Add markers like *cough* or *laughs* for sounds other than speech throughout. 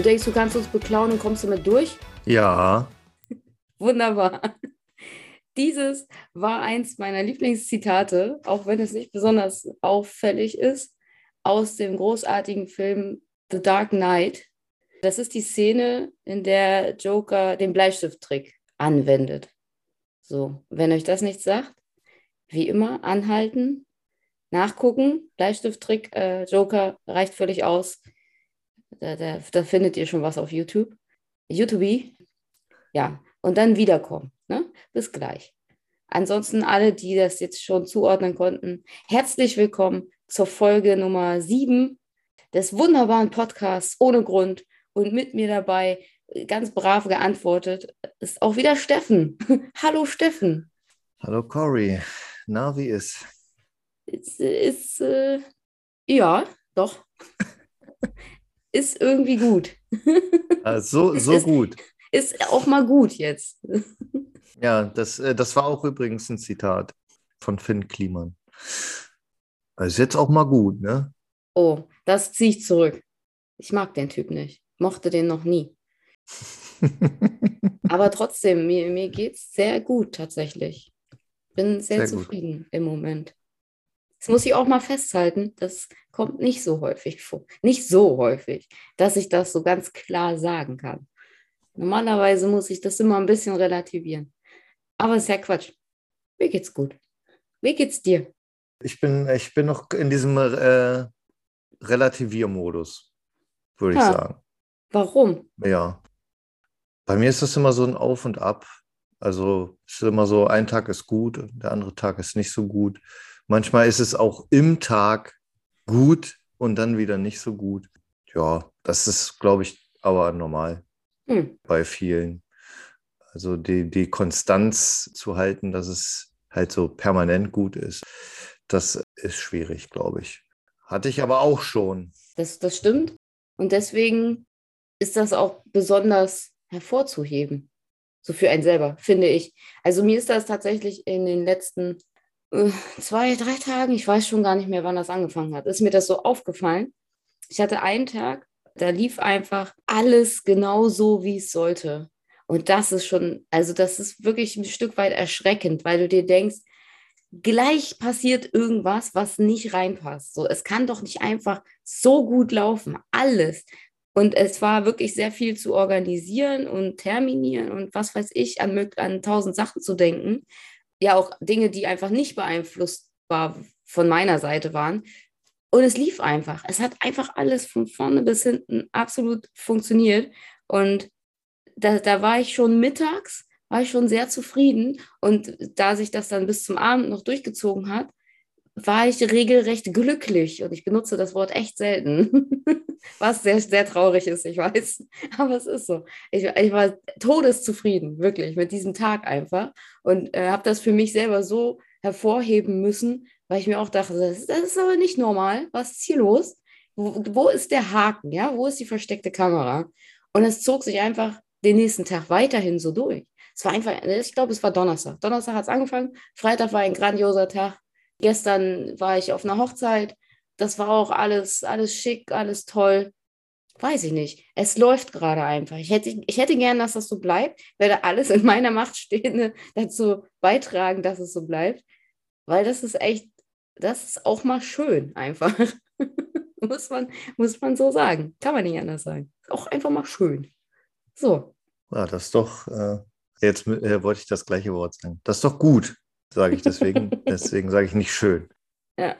Du denkst, du kannst uns beklauen und kommst damit durch? Ja. *laughs* Wunderbar. Dieses war eins meiner Lieblingszitate, auch wenn es nicht besonders auffällig ist, aus dem großartigen Film The Dark Knight. Das ist die Szene, in der Joker den Bleistifttrick anwendet. So, wenn euch das nicht sagt, wie immer anhalten, nachgucken, Bleistifttrick, äh, Joker reicht völlig aus. Da, da, da, findet ihr schon was auf YouTube. YouTube. Ja, und dann wiederkommen. Ne? Bis gleich. Ansonsten alle, die das jetzt schon zuordnen konnten, herzlich willkommen zur Folge Nummer 7 des wunderbaren Podcasts ohne Grund. Und mit mir dabei, ganz brav geantwortet, ist auch wieder Steffen. *laughs* Hallo Steffen. Hallo Cory. Na, wie ist? Ist, ist äh, ja, doch. *laughs* ist irgendwie gut. *laughs* Also, so ist, gut. Ist auch mal gut jetzt. *laughs* Ja, das, äh, das war auch übrigens ein Zitat von Finn Kliman. ist jetzt auch mal gut, ne? Oh, das ziehe ich zurück. Ich mag den Typ nicht. Mochte den noch nie. *laughs* Aber trotzdem, mir, mir geht es sehr gut tatsächlich. Bin sehr, sehr zufrieden gut. im Moment. Das muss ich auch mal festhalten, das kommt nicht so häufig vor. Nicht so häufig, dass ich das so ganz klar sagen kann. Normalerweise muss ich das immer ein bisschen relativieren. Aber es ist ja Quatsch. Mir geht's gut. Wie geht's dir? Ich bin, ich bin noch in diesem äh, Relativiermodus, würde ich sagen. Warum? Ja. Bei mir ist das immer so ein Auf und Ab. Also es ist immer so, ein Tag ist gut, der andere Tag ist nicht so gut. Manchmal ist es auch im Tag gut und dann wieder nicht so gut. Ja, das ist, glaube ich, aber normal hm. bei vielen. Also die, die Konstanz zu halten, dass es halt so permanent gut ist, das ist schwierig, glaube ich. Hatte ich aber auch schon. Das, das stimmt. Und deswegen ist das auch besonders hervorzuheben. So für einen selber, finde ich. Also mir ist das tatsächlich in den letzten zwei, drei Tagen, ich weiß schon gar nicht mehr, wann das angefangen hat, ist mir das so aufgefallen. Ich hatte einen Tag, da lief einfach alles genau so, wie es sollte. Und das ist schon, also das ist wirklich ein Stück weit erschreckend, weil du dir denkst, gleich passiert irgendwas, was nicht reinpasst. So, es kann doch nicht einfach so gut laufen, alles. Und es war wirklich sehr viel zu organisieren und terminieren und was weiß ich, an, an tausend Sachen zu denken ja auch Dinge, die einfach nicht beeinflussbar von meiner Seite waren. Und es lief einfach. Es hat einfach alles von vorne bis hinten absolut funktioniert. Und da, da war ich schon mittags, war ich schon sehr zufrieden. Und da sich das dann bis zum Abend noch durchgezogen hat, war ich regelrecht glücklich. Und ich benutze das Wort echt selten, *laughs* was sehr, sehr traurig ist, ich weiß. *laughs* Aber es ist so. Ich, ich war todeszufrieden, wirklich, mit diesem Tag einfach. Und äh, habe das für mich selber so hervorheben müssen, weil ich mir auch dachte, das, das ist aber nicht normal. Was ist hier los? Wo, wo ist der Haken? Ja, wo ist die versteckte Kamera? Und es zog sich einfach den nächsten Tag weiterhin so durch. Es war einfach, ich glaube, es war Donnerstag. Donnerstag hat es angefangen. Freitag war ein grandioser Tag. Gestern war ich auf einer Hochzeit. Das war auch alles, alles schick, alles toll. Weiß ich nicht. Es läuft gerade einfach. Ich hätte, ich hätte gern, dass das so bleibt. Werde alles in meiner Macht Stehende dazu beitragen, dass es so bleibt. Weil das ist echt, das ist auch mal schön einfach. *laughs* muss, man, muss man so sagen. Kann man nicht anders sagen. auch einfach mal schön. So. Ja, das ist doch, äh, jetzt äh, wollte ich das gleiche Wort sagen. Das ist doch gut sage ich deswegen. *laughs* deswegen sage ich nicht schön. Ja.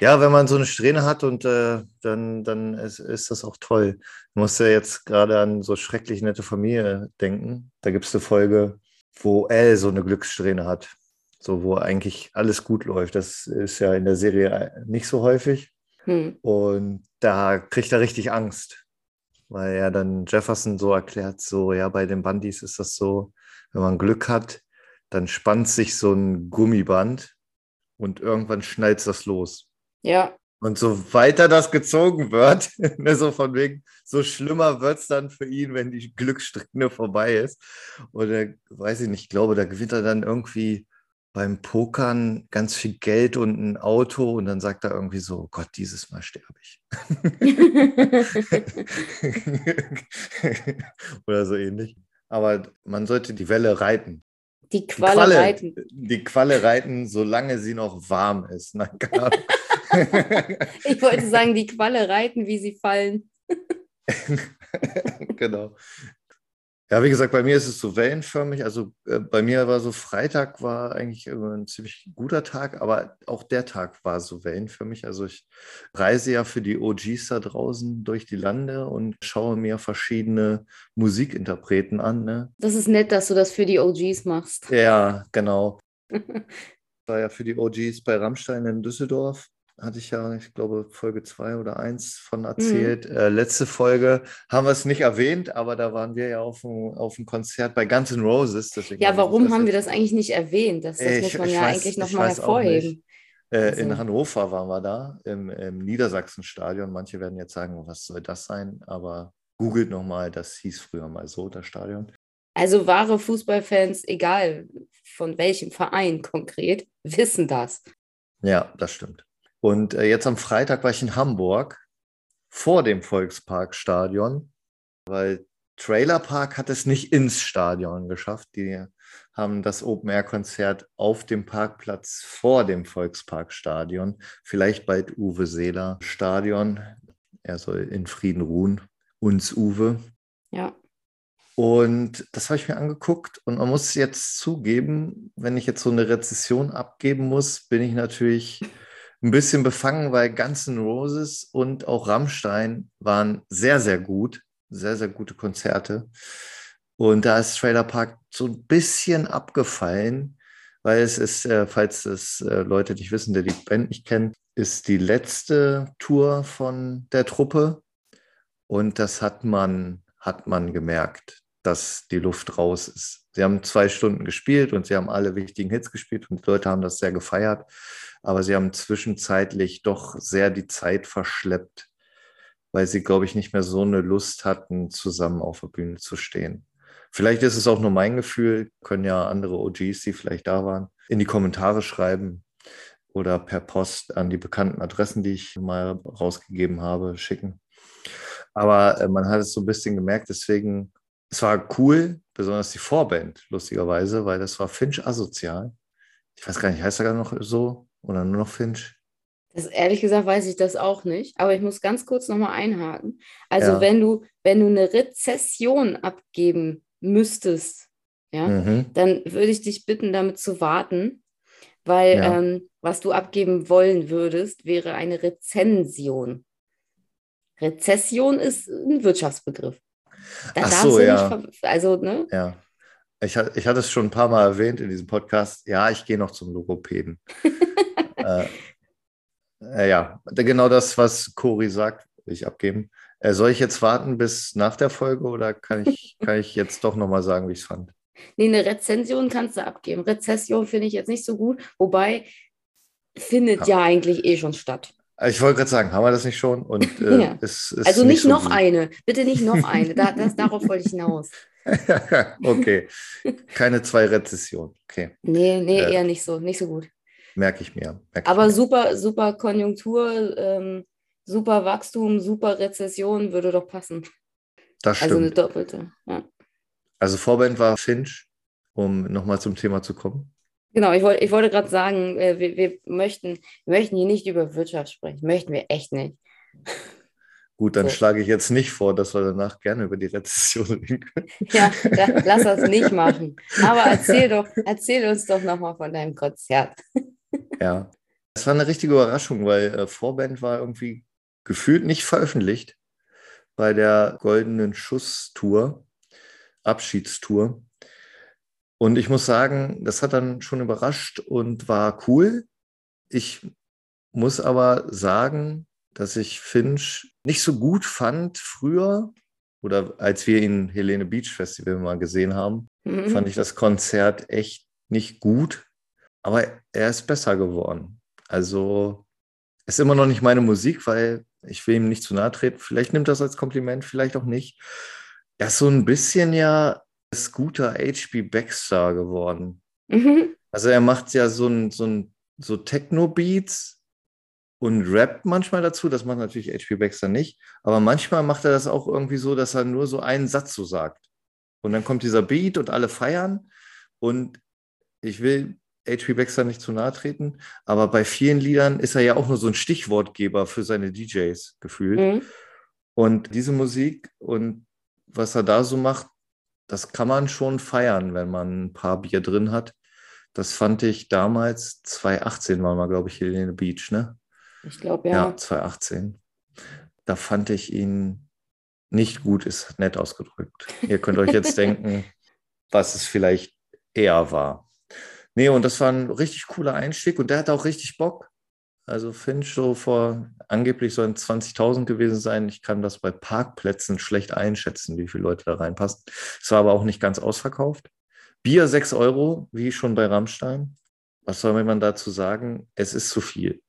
Ja, wenn man so eine Strähne hat und äh, dann, dann ist, ist, das auch toll. Ich muss ja jetzt gerade an so schrecklich nette Familie denken. Da gibt es eine Folge, wo Elle so eine Glückssträhne hat. So, wo eigentlich alles gut läuft. Das ist ja in der Serie nicht so häufig. Hm. Und da kriegt er richtig Angst. Weil er dann Jefferson so erklärt, so, ja, bei den Bandys ist das so, wenn man Glück hat, dann spannt sich so ein Gummiband und irgendwann schnallt das los. Ja. Und so weiter das gezogen wird, *laughs* ne, so von wegen, so schlimmer wird es dann für ihn, wenn die Glückssträhne vorbei ist. Oder weiß ich nicht, ich glaube, da gewinnt er dann irgendwie beim Pokern ganz viel Geld und ein Auto und dann sagt er irgendwie so, Gott, dieses Mal sterbe ich. *laughs* *laughs* Oder so ähnlich. Aber man sollte die Welle reiten. Die Qualle, Qualle reiten. Die Qualle reiten, solange sie noch warm ist. Nein, *laughs* ich wollte sagen, die Qualle reiten, wie sie fallen. *laughs* genau. Ja, wie gesagt, bei mir ist es so wellenförmig. Also äh, bei mir war so Freitag war eigentlich ein ziemlich guter Tag, aber auch der Tag war so wellenförmig. Also ich reise ja für die OGs da draußen durch die Lande und schaue mir verschiedene Musikinterpreten an. Ne? Das ist nett, dass du das für die OGs machst. Ja, genau. *laughs* war ja für die OGs bei Rammstein in Düsseldorf hatte ich ja, ich glaube, Folge 2 oder 1 von erzählt. Mhm. Äh, letzte Folge haben wir es nicht erwähnt, aber da waren wir ja auf dem, auf dem Konzert bei Guns N' Roses. ja, warum haben wir das eigentlich nicht erwähnt? Das, das ich, muss man ja weiß, eigentlich nochmal hervorheben. Äh, also. In Hannover waren wir da, im, im Niedersachsen-Stadion. Manche werden jetzt sagen, was soll das sein? Aber googelt nochmal, das hieß früher mal so, das Stadion. Also wahre Fußballfans, egal von welchem Verein konkret, wissen das. Ja, das stimmt. Und äh, jetzt am Freitag war ich in Hamburg vor dem Volksparkstadion, weil Trailer Park hat es nicht ins Stadion geschafft. Die haben das Open-Air-Konzert auf dem Parkplatz vor dem Volksparkstadion, vielleicht bald Uwe Seeler Stadion. Er soll in Frieden ruhen. Uns Uwe. Ja. Und das habe ich mir angeguckt und man muss jetzt zugeben, wenn ich jetzt so eine Rezession abgeben muss, bin ich natürlich ein bisschen befangen, weil Guns N' Roses und auch Rammstein waren sehr, sehr gut. Sehr, sehr gute Konzerte. Und da ist Trailer Park so ein bisschen abgefallen, weil es ist, äh, falls das äh, Leute nicht wissen, der die Band nicht kennt, ist die letzte Tour von der Truppe. Und das hat man, hat man gemerkt, dass die Luft raus ist. Sie haben zwei Stunden gespielt und sie haben alle wichtigen Hits gespielt und die Leute haben das sehr gefeiert aber sie haben zwischenzeitlich doch sehr die Zeit verschleppt, weil sie, glaube ich, nicht mehr so eine Lust hatten, zusammen auf der Bühne zu stehen. Vielleicht ist es auch nur mein Gefühl, können ja andere OGs, die vielleicht da waren, in die Kommentare schreiben oder per Post an die bekannten Adressen, die ich mal rausgegeben habe, schicken. Aber äh, man hat es so ein bisschen gemerkt, deswegen, es war cool, besonders die Vorband, lustigerweise, weil das war Finch asozial. Ich weiß gar nicht, heißt er gar noch so? Oder nur noch Finch? Das, ehrlich gesagt weiß ich das auch nicht, aber ich muss ganz kurz nochmal einhaken. Also ja. wenn du, wenn du eine Rezession abgeben müsstest, ja, mhm. dann würde ich dich bitten, damit zu warten, weil ja. ähm, was du abgeben wollen würdest, wäre eine Rezension. Rezession ist ein Wirtschaftsbegriff. Da Ach so, ja. Nicht, also, ne? Ja. Ich, ich hatte es schon ein paar Mal erwähnt in diesem Podcast. Ja, ich gehe noch zum Logopäden. *laughs* äh, äh, ja, genau das, was Cori sagt, will ich abgeben. Äh, soll ich jetzt warten bis nach der Folge oder kann ich, *laughs* kann ich jetzt doch nochmal sagen, wie ich es fand? Nee, eine Rezension kannst du abgeben. Rezession finde ich jetzt nicht so gut, wobei findet ja, ja eigentlich eh schon statt. Ich wollte gerade sagen, haben wir das nicht schon? Und, *laughs* äh, ja. ist, ist also nicht, nicht so noch gut. eine, bitte nicht noch *laughs* eine. Da, das, darauf wollte ich hinaus. okay, keine zwei Rezessionen. Okay. Nee, nee, äh, eher nicht so, nicht so gut. Merke ich mir. Merk Aber ich mir. super, super Konjunktur, ähm, super Wachstum, super Rezession würde doch passen. Das stimmt. Also eine doppelte, ja. Also Vorband war Finch, um nochmal zum Thema zu kommen. Genau, ich, wollt, ich wollte gerade sagen, äh, wir, wir, möchten, wir möchten hier nicht über Wirtschaft sprechen. Möchten wir echt nicht. Gut, dann so. schlage ich jetzt nicht vor, dass wir danach gerne über die Rezession *laughs* reden können. Ja, da, lass das nicht machen. Aber erzähl doch, erzähl uns doch nochmal von deinem Konzert. Ja, es war eine richtige Überraschung, weil äh, Vorband war irgendwie gefühlt nicht veröffentlicht bei der Goldenen Schuss-Tour, Abschiedstour. Und ich muss sagen, das hat dann schon überrascht und war cool. Ich muss aber sagen, dass ich Finch nicht so gut fand früher oder als wir ihn Helene Beach Festival mal gesehen haben, mhm. fand ich das Konzert echt nicht gut. Aber er ist besser geworden. Also ist immer noch nicht meine Musik, weil ich will ihm nicht zu nahe treten. Vielleicht nimmt das als Kompliment, vielleicht auch nicht. Er ist so ein bisschen ja Scooter HB Baxter geworden. Mhm. Also er macht ja so ein, so ein so Techno-Beats und rappt manchmal dazu. Das macht natürlich HP Baxter nicht. Aber manchmal macht er das auch irgendwie so, dass er nur so einen Satz so sagt. Und dann kommt dieser Beat und alle feiern. Und ich will HP Baxter nicht zu nahe treten, aber bei vielen Liedern ist er ja auch nur so ein Stichwortgeber für seine DJs gefühlt. Mhm. Und diese Musik und was er da so macht, das kann man schon feiern, wenn man ein paar Bier drin hat. Das fand ich damals, 2018 war mal, glaube ich, Helene Beach, ne? Ich glaube, ja. Ja, 2018. Da fand ich ihn nicht gut, ist nett ausgedrückt. Ihr könnt euch jetzt *laughs* denken, was es vielleicht eher war. Nee, und das war ein richtig cooler Einstieg und der hatte auch richtig Bock. Also Finch so vor, angeblich sollen 20.000 gewesen sein. Ich kann das bei Parkplätzen schlecht einschätzen, wie viele Leute da reinpassen. Es war aber auch nicht ganz ausverkauft. Bier 6 Euro, wie schon bei Rammstein. Was soll man dazu sagen? Es ist zu viel.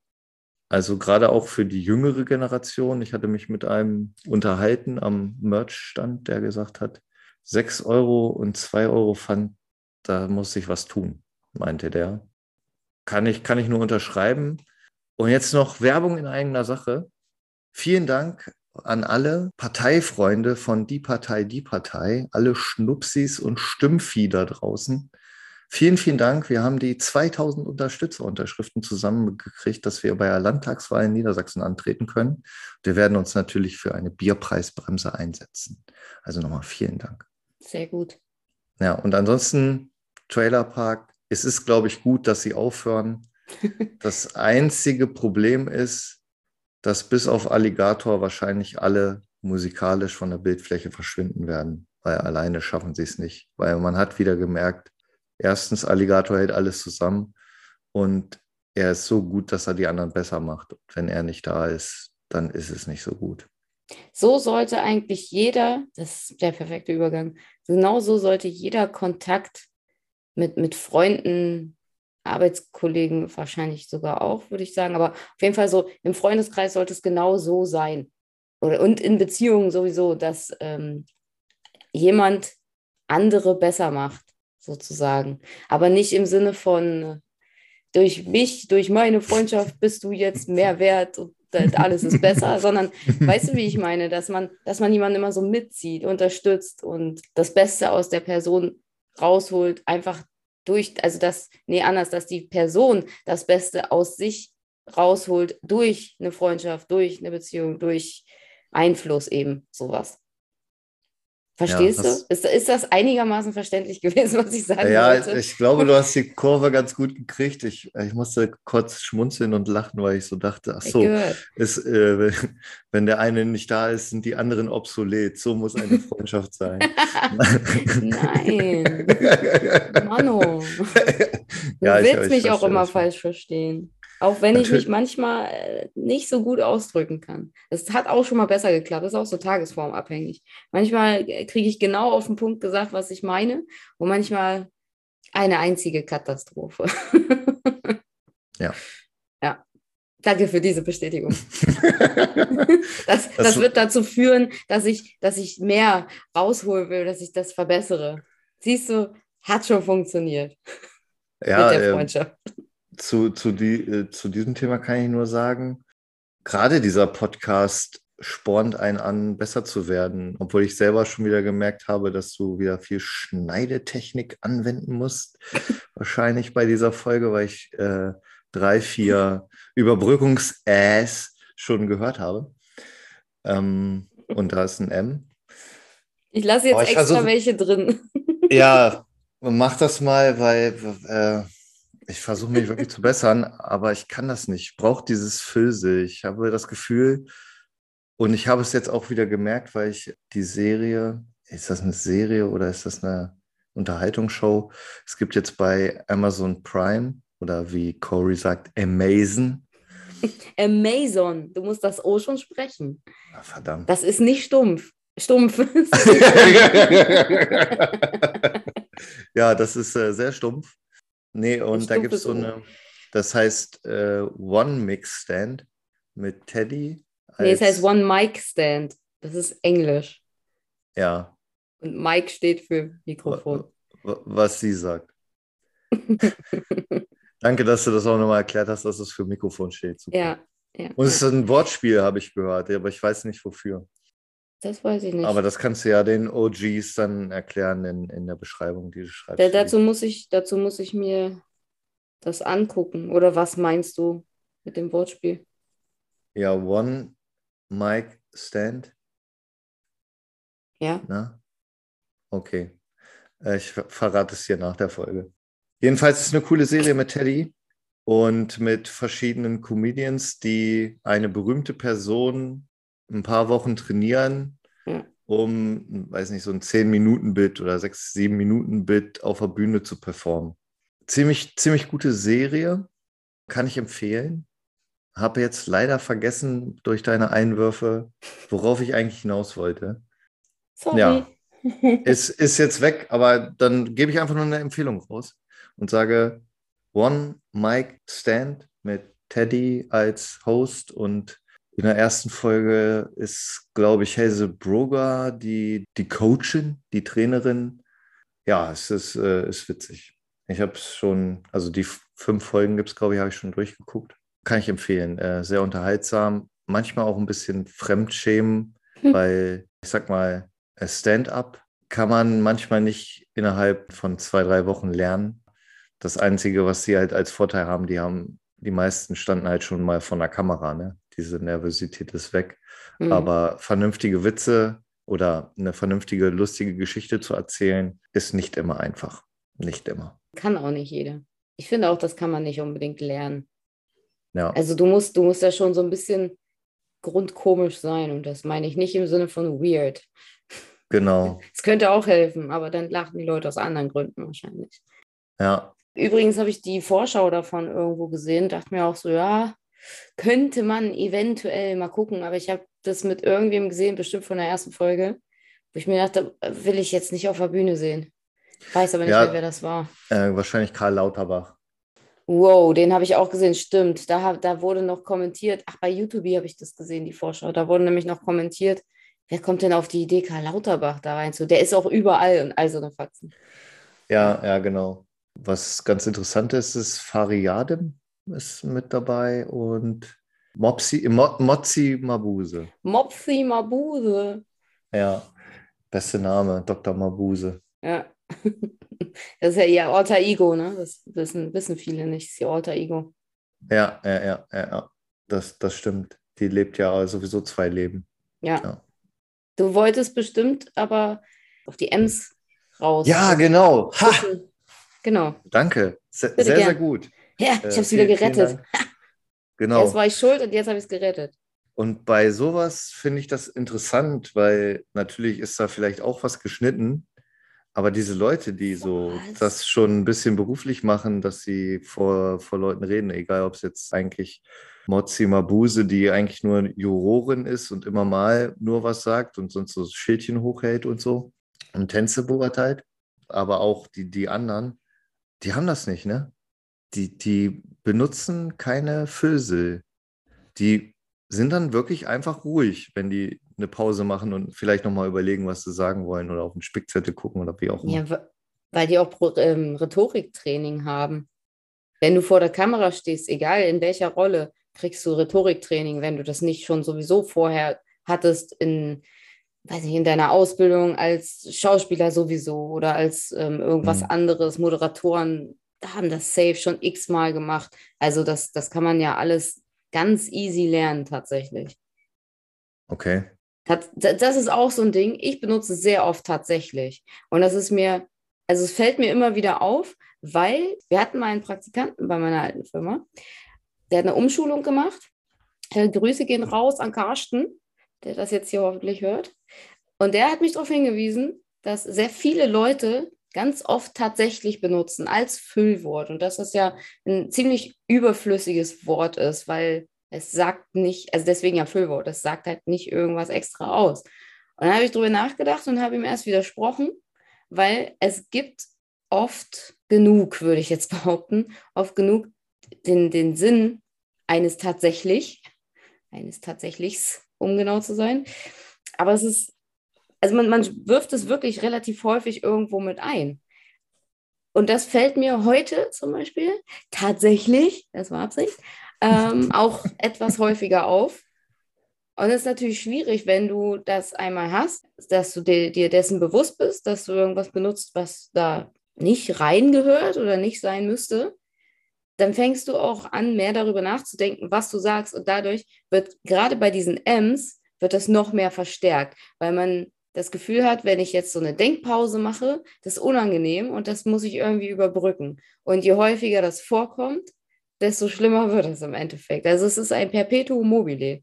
Also gerade auch für die jüngere Generation. Ich hatte mich mit einem unterhalten am Merch-Stand, der gesagt hat, 6 Euro und 2 Euro Pfand, da muss ich was tun, meinte der. Kann ich, kann ich nur unterschreiben. Und jetzt noch Werbung in eigener Sache. Vielen Dank an alle Parteifreunde von Die Partei, Die Partei, alle Schnupsis und Stümpfi da draußen. Vielen, vielen Dank. Wir haben die 2000 Unterstützerunterschriften zusammengekriegt, dass wir bei der Landtagswahl in Niedersachsen antreten können. Wir werden uns natürlich für eine Bierpreisbremse einsetzen. Also nochmal vielen Dank. Sehr gut. Ja, und ansonsten Trailerpark. Es ist, glaube ich, gut, dass sie aufhören *laughs* das einzige Problem ist, dass bis auf Alligator wahrscheinlich alle musikalisch von der Bildfläche verschwinden werden, weil alleine schaffen sie es nicht. Weil man hat wieder gemerkt, erstens, Alligator hält alles zusammen und er ist so gut, dass er die anderen besser macht. Und wenn er nicht da ist, dann ist es nicht so gut. So sollte eigentlich jeder, das ist der perfekte Übergang, genau so sollte jeder Kontakt mit, mit Freunden, Arbeitskollegen wahrscheinlich sogar auch, würde ich sagen. Aber auf jeden Fall so im Freundeskreis sollte es genau so sein. Oder, und in Beziehungen sowieso, dass ähm, jemand andere besser macht, sozusagen. Aber nicht im Sinne von, durch mich, durch meine Freundschaft bist du jetzt mehr wert und alles ist besser, *laughs* sondern weißt du, wie ich meine, dass man, dass man jemanden immer so mitzieht, unterstützt und das Beste aus der Person rausholt, einfach durch, also das, nee, anders, dass die Person das Beste aus sich rausholt durch eine Freundschaft, durch eine Beziehung, durch Einfluss eben, sowas. Verstehst ja, das, du? Ist, ist das einigermaßen verständlich gewesen, was ich sagen ja, wollte? Ja, ich glaube, du hast die Kurve ganz gut gekriegt. Ich, ich musste kurz schmunzeln und lachen, weil ich so dachte, ach so, ist, äh, wenn der eine nicht da ist, sind die anderen obsolet. So muss eine Freundschaft sein. *laughs* Nein. *laughs* Mano. Du ja, willst ich, mich auch immer falsch verstehen. Auch wenn Natürlich. ich mich manchmal äh, nicht so gut ausdrücken kann. Das hat auch schon mal besser geklappt. Das ist auch so tagesformabhängig. Manchmal äh, kriege ich genau auf den Punkt gesagt, was ich meine. Und manchmal eine einzige Katastrophe. *laughs* ja. Ja. Danke für diese Bestätigung. *laughs* das, das, das, wird dazu führen, dass ich, dass ich mehr rausholen will, dass ich das verbessere. Siehst du, hat schon funktioniert. Ja, mit der ähm, Freundschaft. Ähm, zu, zu, die, äh, zu diesem Thema kann ich nur sagen, gerade dieser Podcast spornt einen an, besser zu werden, obwohl ich selber schon wieder gemerkt habe, dass du wieder viel Schneidetechnik anwenden musst. *laughs* Wahrscheinlich bei dieser Folge, weil ich äh, drei, vier Überbrückungs-Äs schon gehört habe. Ähm, und da ist ein M. Ich lasse jetzt ich extra versuch, welche drin. ja, *laughs* mach das mal, weil äh, ich versuche mich wirklich zu bessern, aber ich kann das nicht. Ich brauche dieses Füllse. Ich habe das Gefühl, und ich habe es jetzt auch wieder gemerkt, weil ich die Serie, ist das eine Serie oder ist das eine Unterhaltungsshow? Es gibt jetzt bei Amazon Prime oder wie Corey sagt, Amazon. Amazon, du musst das O schon sprechen. Ach, verdammt. Das ist nicht stumpf. Stumpf. *laughs* ja, das ist äh, sehr stumpf. Nee, und da gibt es so eine, das heißt äh, One Mix Stand mit Teddy. Nee, es heißt One Mic Stand. Das ist Englisch. Ja. Und Mic steht für Mikrofon. Was sie sagt. *laughs* Danke, dass du das auch nochmal erklärt hast, dass es für Mikrofon steht. Super. Ja, ja. Und es ist ein Wortspiel, habe ich gehört, aber ich weiß nicht wofür. Das weiß ich nicht. Aber das kannst du ja den OGs dann erklären in, in der Beschreibung, die du schreibst. Da, dazu, muss ich, dazu muss ich mir das angucken. Oder was meinst du mit dem Wortspiel? Ja, One Mic Stand. Ja. Na? Okay. Äh, ich verrate es dir nach der Folge. Jedenfalls ist es eine coole Serie mit Teddy und mit verschiedenen Comedians, die eine berühmte Person ein paar Wochen trainieren, ja. um, weiß nicht, so ein 10-Minuten-Bit oder 6-7-Minuten-Bit auf der Bühne zu performen. Ziemlich, ziemlich gute Serie, kann ich empfehlen. Habe jetzt leider vergessen durch deine Einwürfe, worauf ich eigentlich hinaus wollte. Sorry. Ja, *laughs* ist, ist jetzt weg, aber dann gebe ich einfach nur eine Empfehlung raus und sage One Mic Stand mit Teddy als Host und in der ersten Folge ist, glaube ich, Hazel Broger die, die Coachin, die Trainerin. Ja, es ist, äh, ist witzig. Ich habe es schon, also die fünf Folgen gibt es, glaube ich, habe ich schon durchgeguckt. Kann ich empfehlen. Äh, sehr unterhaltsam, manchmal auch ein bisschen Fremdschämen, hm. weil ich sag mal, Stand-up kann man manchmal nicht innerhalb von zwei, drei Wochen lernen. Das Einzige, was sie halt als Vorteil haben, die haben, die meisten standen halt schon mal vor der Kamera, ne? Diese Nervosität ist weg. Mhm. Aber vernünftige Witze oder eine vernünftige, lustige Geschichte zu erzählen, ist nicht immer einfach. Nicht immer. Kann auch nicht jeder. Ich finde auch, das kann man nicht unbedingt lernen. Ja. Also du musst, du musst ja schon so ein bisschen grundkomisch sein und das meine ich nicht im Sinne von weird. Genau. *laughs* Es könnte auch helfen, aber dann lachen die Leute aus anderen Gründen wahrscheinlich. Ja, Übrigens habe ich die Vorschau davon irgendwo gesehen, dachte mir auch so, ja, könnte man eventuell mal gucken, aber ich habe das mit irgendwem gesehen, bestimmt von der ersten Folge, wo ich mir dachte, will ich jetzt nicht auf der Bühne sehen. Weiß aber nicht Ja. mehr, wer das war. äh, wahrscheinlich Karl Lauterbach. Wow, den habe ich auch gesehen, stimmt. Da, da wurde noch kommentiert, ach, bei YouTube habe ich das gesehen, die Vorschau. Da wurde nämlich noch kommentiert, wer kommt denn auf die Idee, Karl Lauterbach da rein zu? Der ist auch überall und all so eine Faxen. Ja, ja, genau. Was ganz interessant ist, ist Fariadem ist mit dabei und Mopsi, Mo, Mozzi Mabuse. Mopsi Mabuse. Ja, beste Name, Dr. Mabuse. Ja. *laughs* Das ist ja ihr Alter Ego, ne? Das wissen, wissen viele nicht, das ist ihr Alter Ego. Ja, ja, ja, ja. Das, das stimmt. Die lebt ja sowieso zwei Leben. Ja. Ja. Du wolltest bestimmt aber auf die Ems raus. Ja, genau. Ha! Genau. Danke. Sehr, gern. sehr gut. Ja, Äh, ich habe es wieder gerettet. Genau. Erst war ich schuld und jetzt habe ich es gerettet. Und bei sowas finde ich das interessant, weil natürlich ist da vielleicht auch was geschnitten, aber diese Leute, die so Was? das schon ein bisschen beruflich machen, dass sie vor, vor Leuten reden, egal ob es jetzt eigentlich Mozzi Mabuse, die eigentlich nur Jurorin ist und immer mal nur was sagt und sonst so Schildchen hochhält und so und Tänze beurteilt, aber auch die, die anderen, die haben das nicht, ne? Die, die benutzen keine Füllsel. Die sind dann wirklich einfach ruhig, wenn die eine Pause machen und vielleicht nochmal überlegen, was sie sagen wollen oder auf den Spickzettel gucken oder wie auch immer. Ja, weil die auch ähm, Rhetoriktraining haben. Wenn du vor der Kamera stehst, egal in welcher Rolle, kriegst du Rhetoriktraining, wenn du das nicht schon sowieso vorher hattest in, weiß nicht, in deiner Ausbildung als Schauspieler sowieso oder als ähm, irgendwas Mhm. anderes. Moderatoren haben das safe schon x-mal gemacht. Also das, das kann man ja alles ganz easy lernen tatsächlich. Okay. Das ist auch so ein Ding. Ich benutze es sehr oft tatsächlich. Und das ist mir, also es fällt mir immer wieder auf, weil wir hatten mal einen Praktikanten bei meiner alten Firma, der hat eine Umschulung gemacht. Äh, Grüße gehen raus an Carsten, der das jetzt hier hoffentlich hört. Und der hat mich darauf hingewiesen, dass sehr viele Leute ganz oft tatsächlich benutzen als Füllwort. Und dass das ja ein ziemlich überflüssiges Wort ist, weil es sagt nicht, also deswegen ja Füllwort, es sagt halt nicht irgendwas extra aus. Und dann habe ich darüber nachgedacht und habe ihm erst widersprochen, weil es gibt oft genug, würde ich jetzt *laughs* behaupten, oft genug den, den Sinn eines tatsächlich, eines tatsächlichs, um genau zu sein. Aber es ist, also man, man wirft es wirklich relativ häufig irgendwo mit ein. Und das fällt mir heute zum Beispiel tatsächlich, das war Absicht, ähm, *laughs* auch etwas häufiger auf. Und es ist natürlich schwierig, wenn du das einmal hast, dass du dir, dir, dessen bewusst bist, dass du irgendwas benutzt, was da nicht reingehört oder nicht sein müsste. Dann fängst du auch an, mehr darüber nachzudenken, was du sagst. Und dadurch wird gerade bei diesen M's, wird das noch mehr verstärkt, weil man das Gefühl hat, wenn ich jetzt so eine Denkpause mache, das ist unangenehm und das muss ich irgendwie überbrücken. Und je häufiger das vorkommt, desto schlimmer wird es im Endeffekt. Also es ist ein Perpetuum mobile.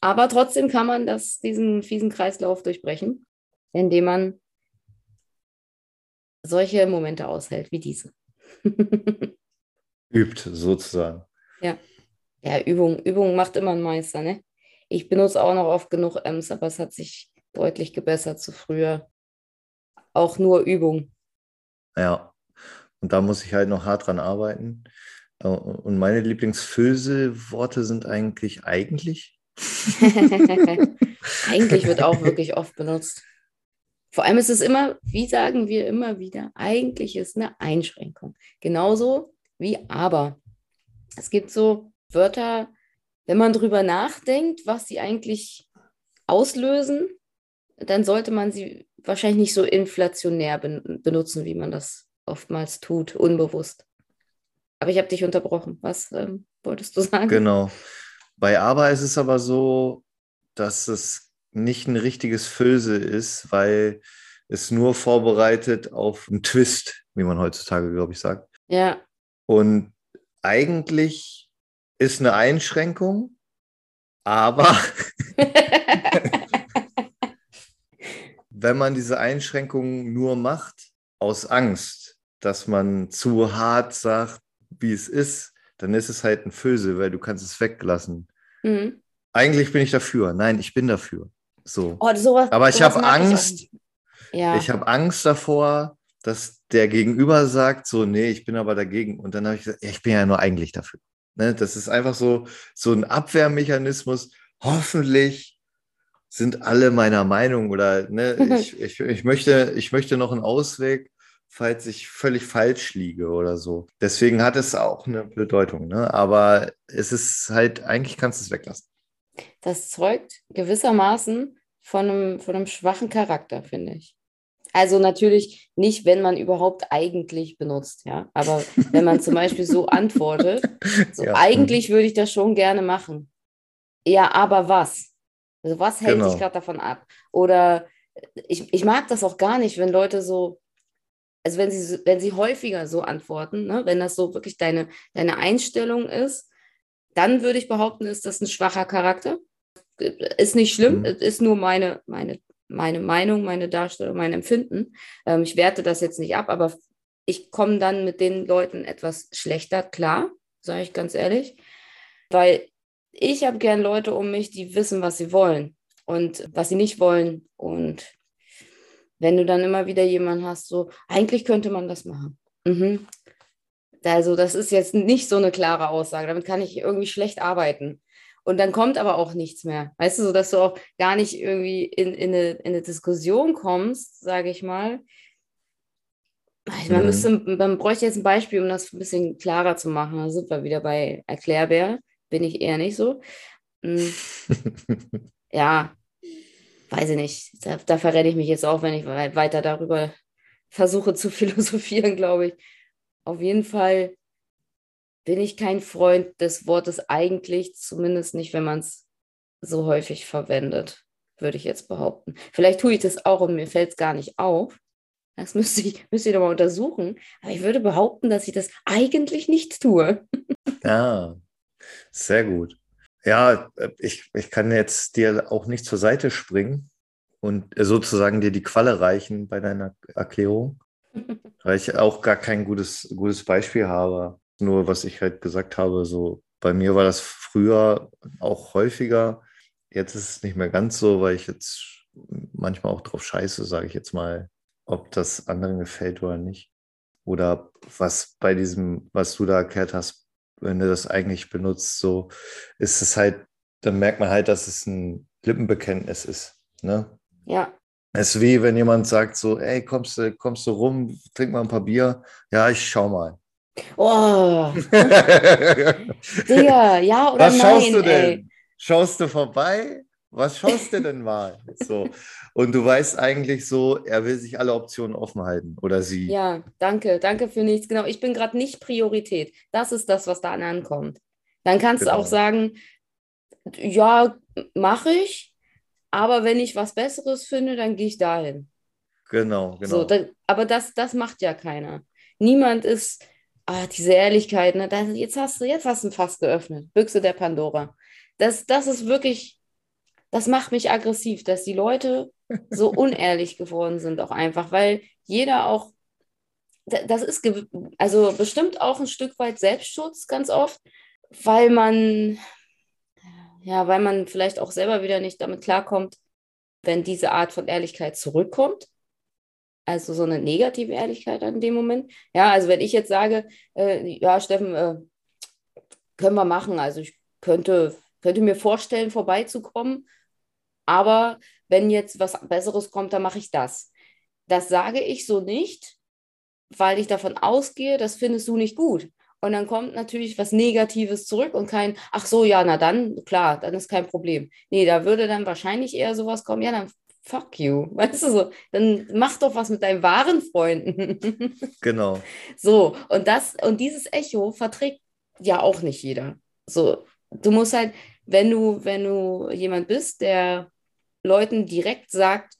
Aber trotzdem kann man das, diesen fiesen Kreislauf durchbrechen, indem man solche Momente aushält wie diese. *laughs* Übt sozusagen. Ja. Ja, Übung, Übung macht immer einen Meister, ne? Ich benutze auch noch oft genug Ems, aber es hat sich deutlich gebessert zu früher. Auch nur Übung. Ja, und da muss ich halt noch hart dran arbeiten. Äh, und meine Lieblingsfüllworte sind eigentlich eigentlich. *laughs* eigentlich wird auch wirklich oft benutzt. Vor allem ist es immer, wie sagen wir immer wieder, eigentlich ist eine Einschränkung. Genauso wie aber. Es gibt so Wörter, wenn man drüber nachdenkt, was sie eigentlich auslösen, dann sollte man sie wahrscheinlich nicht so inflationär ben benutzen, wie man das oftmals tut, unbewusst. Aber ich habe dich unterbrochen. Was ähm, wolltest du sagen? Genau. Bei aber ist es aber so, dass es nicht ein richtiges Füllse ist, weil es nur vorbereitet auf einen Twist, wie man heutzutage, glaube ich, sagt. Ja. Und eigentlich ist eine Einschränkung, aber *laughs* *laughs* wenn man diese Einschränkungen nur macht aus Angst, dass man zu hart sagt, wie es ist, dann ist es halt ein Füllse, weil du kannst es weglassen. Mhm. Eigentlich bin ich dafür. Nein, ich bin dafür. So. Oh, sowas, Aber ich habe Angst. Ich, ja. ich habe Angst davor, dass der Gegenüber sagt, so, nee, ich bin aber dagegen. Und dann habe ich gesagt, ja, ich bin ja nur eigentlich dafür. Ne? Das ist einfach so, so ein Abwehrmechanismus. Hoffentlich sind alle meiner Meinung oder ne, ich, ich, ich, möchte, ich möchte noch einen Ausweg, falls ich völlig falsch liege oder so. Deswegen hat es auch eine Bedeutung. Ne? Aber es ist halt, eigentlich kannst du es weglassen. Das zeugt gewissermaßen von einem, von einem schwachen Charakter, finde ich. Also natürlich nicht, wenn man überhaupt eigentlich benutzt, ja. Aber wenn man zum Beispiel so antwortet, so *laughs* ja. eigentlich würde ich das schon gerne machen. Ja, aber was? Also was hält genau. dich gerade davon ab? Oder ich, ich mag das auch gar nicht, wenn Leute so, also wenn sie, wenn sie häufiger so antworten, ne? wenn das so wirklich deine, deine Einstellung ist, dann würde ich behaupten, ist das ein schwacher Charakter. Ist nicht schlimm, mhm. ist nur meine, meine, meine Meinung, meine Darstellung, mein Empfinden. Ähm, ich werte das jetzt nicht ab, aber ich komme dann mit den Leuten etwas schlechter klar, sage ich ganz ehrlich, weil ich habe gern Leute um mich, die wissen, was sie wollen und was sie nicht wollen. Und wenn du dann immer wieder jemanden hast, so, eigentlich könnte man das machen. Mhm. Also, das ist jetzt nicht so eine klare Aussage. Damit kann ich irgendwie schlecht arbeiten. Und dann kommt aber auch nichts mehr. Weißt du, so dass du auch gar nicht irgendwie in, in, eine, in eine Diskussion kommst, sage ich mal. Man, mhm. müsste, man bräuchte jetzt ein Beispiel, um das ein bisschen klarer zu machen. Da sind wir wieder bei Erklärbär bin ich eher nicht so. Hm. *laughs* ja, weiß ich nicht. Da, da verrenne ich mich jetzt auch, wenn ich weiter darüber versuche zu *laughs* philosophieren, glaube ich. Auf jeden Fall bin ich kein Freund des Wortes eigentlich, zumindest nicht, wenn man es so häufig verwendet, würde ich jetzt behaupten. Vielleicht tue ich das auch und mir fällt es gar nicht auf. Das müsste ich, müsste ich nochmal untersuchen. Aber ich würde behaupten, dass ich das eigentlich nicht tue. Ja, *laughs* sehr gut. Ja, ich, ich kann jetzt dir auch nicht zur Seite springen und sozusagen dir die Qualle reichen bei deiner Erklärung, *laughs* weil ich auch gar kein gutes, gutes Beispiel habe. Nur was ich halt gesagt habe, so bei mir war das früher auch häufiger. Jetzt ist es nicht mehr ganz so, weil ich jetzt manchmal auch drauf scheiße, sage ich jetzt mal, ob das anderen gefällt oder nicht. Oder was bei diesem, was du da erklärt hast, wenn du das eigentlich benutzt, so ist es halt, dann merkt man halt, dass es ein Lippenbekenntnis ist. Ne? Ja. Es ist wie wenn jemand sagt so, ey, kommst du, kommst du rum, trink mal ein paar Bier. Ja, ich schau mal. Oh, *laughs* Digga, ja oder Was nein, schaust du ey. denn? Schaust du vorbei? Was schaust du denn mal? So. Und du weißt eigentlich so, er will sich alle Optionen offen halten oder sie. Ja, danke, danke für nichts. Genau, ich bin gerade nicht Priorität. Das ist das, was da ankommt. Dann kannst du Genau. auch sagen, ja, mache ich, aber wenn ich was Besseres finde, dann gehe ich dahin. Genau, genau. So, da, aber das, das macht ja keiner. Niemand ist, ah, diese Ehrlichkeit, ne, das, jetzt hast du, jetzt hast du ein Fass geöffnet, Büchse der Pandora. Das, das ist wirklich, das macht mich aggressiv, dass die Leute so unehrlich geworden sind, auch einfach, weil jeder auch, da- das ist also bestimmt auch ein Stück weit Selbstschutz ganz oft, weil man, ja, weil man vielleicht auch selber wieder nicht damit klarkommt, wenn diese Art von Ehrlichkeit zurückkommt. Also so eine negative Ehrlichkeit in dem Moment. Ja, also wenn ich jetzt sage, äh, ja, Steffen, äh, können wir machen. Also ich könnte, könnte mir vorstellen, vorbeizukommen, aber wenn jetzt was Besseres kommt, dann mache ich das. Das sage ich so nicht, weil ich davon ausgehe, das findest du nicht gut. Und dann kommt natürlich was Negatives zurück und kein, ach so, ja, na dann, klar, dann ist kein Problem. Nee, da würde dann wahrscheinlich eher sowas kommen, ja, dann fuck you. *laughs* Weißt du so, dann mach doch was mit deinen wahren Freunden. *laughs* Genau. So, und das, und dieses Echo verträgt ja auch nicht jeder. So, du musst halt, wenn du, wenn du jemand bist, der Leuten direkt sagt,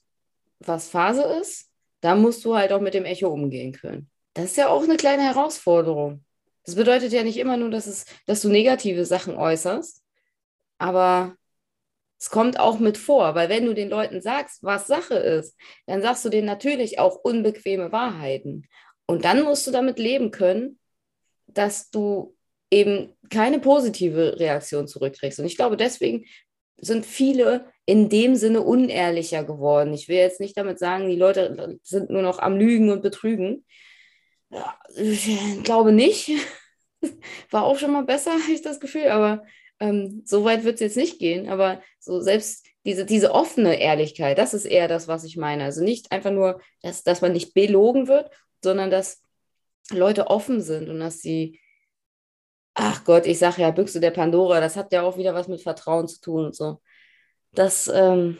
was Phase ist, dann musst du halt auch mit dem Echo umgehen können. Das ist ja auch eine kleine Herausforderung. Das bedeutet ja nicht immer nur, dass, es, dass du negative Sachen äußerst, aber es kommt auch mit vor, weil wenn du den Leuten sagst, was Sache ist, dann sagst du denen natürlich auch unbequeme Wahrheiten. Und dann musst du damit leben können, dass du eben keine positive Reaktion zurückkriegst. Und ich glaube, deswegen sind viele in dem Sinne unehrlicher geworden. Ich will jetzt nicht damit sagen, die Leute sind nur noch am Lügen und Betrügen. Ich glaube nicht. *laughs* War auch schon mal besser, *laughs* habe ich das Gefühl, aber ähm, so weit wird es jetzt nicht gehen. Aber so selbst diese, diese offene Ehrlichkeit, das ist eher das, was ich meine. Also nicht einfach nur, dass, dass man nicht belogen wird, sondern dass Leute offen sind und dass sie, ach Gott, ich sage ja, Büchse der Pandora, das hat ja auch wieder was mit Vertrauen zu tun und so. Das, ähm,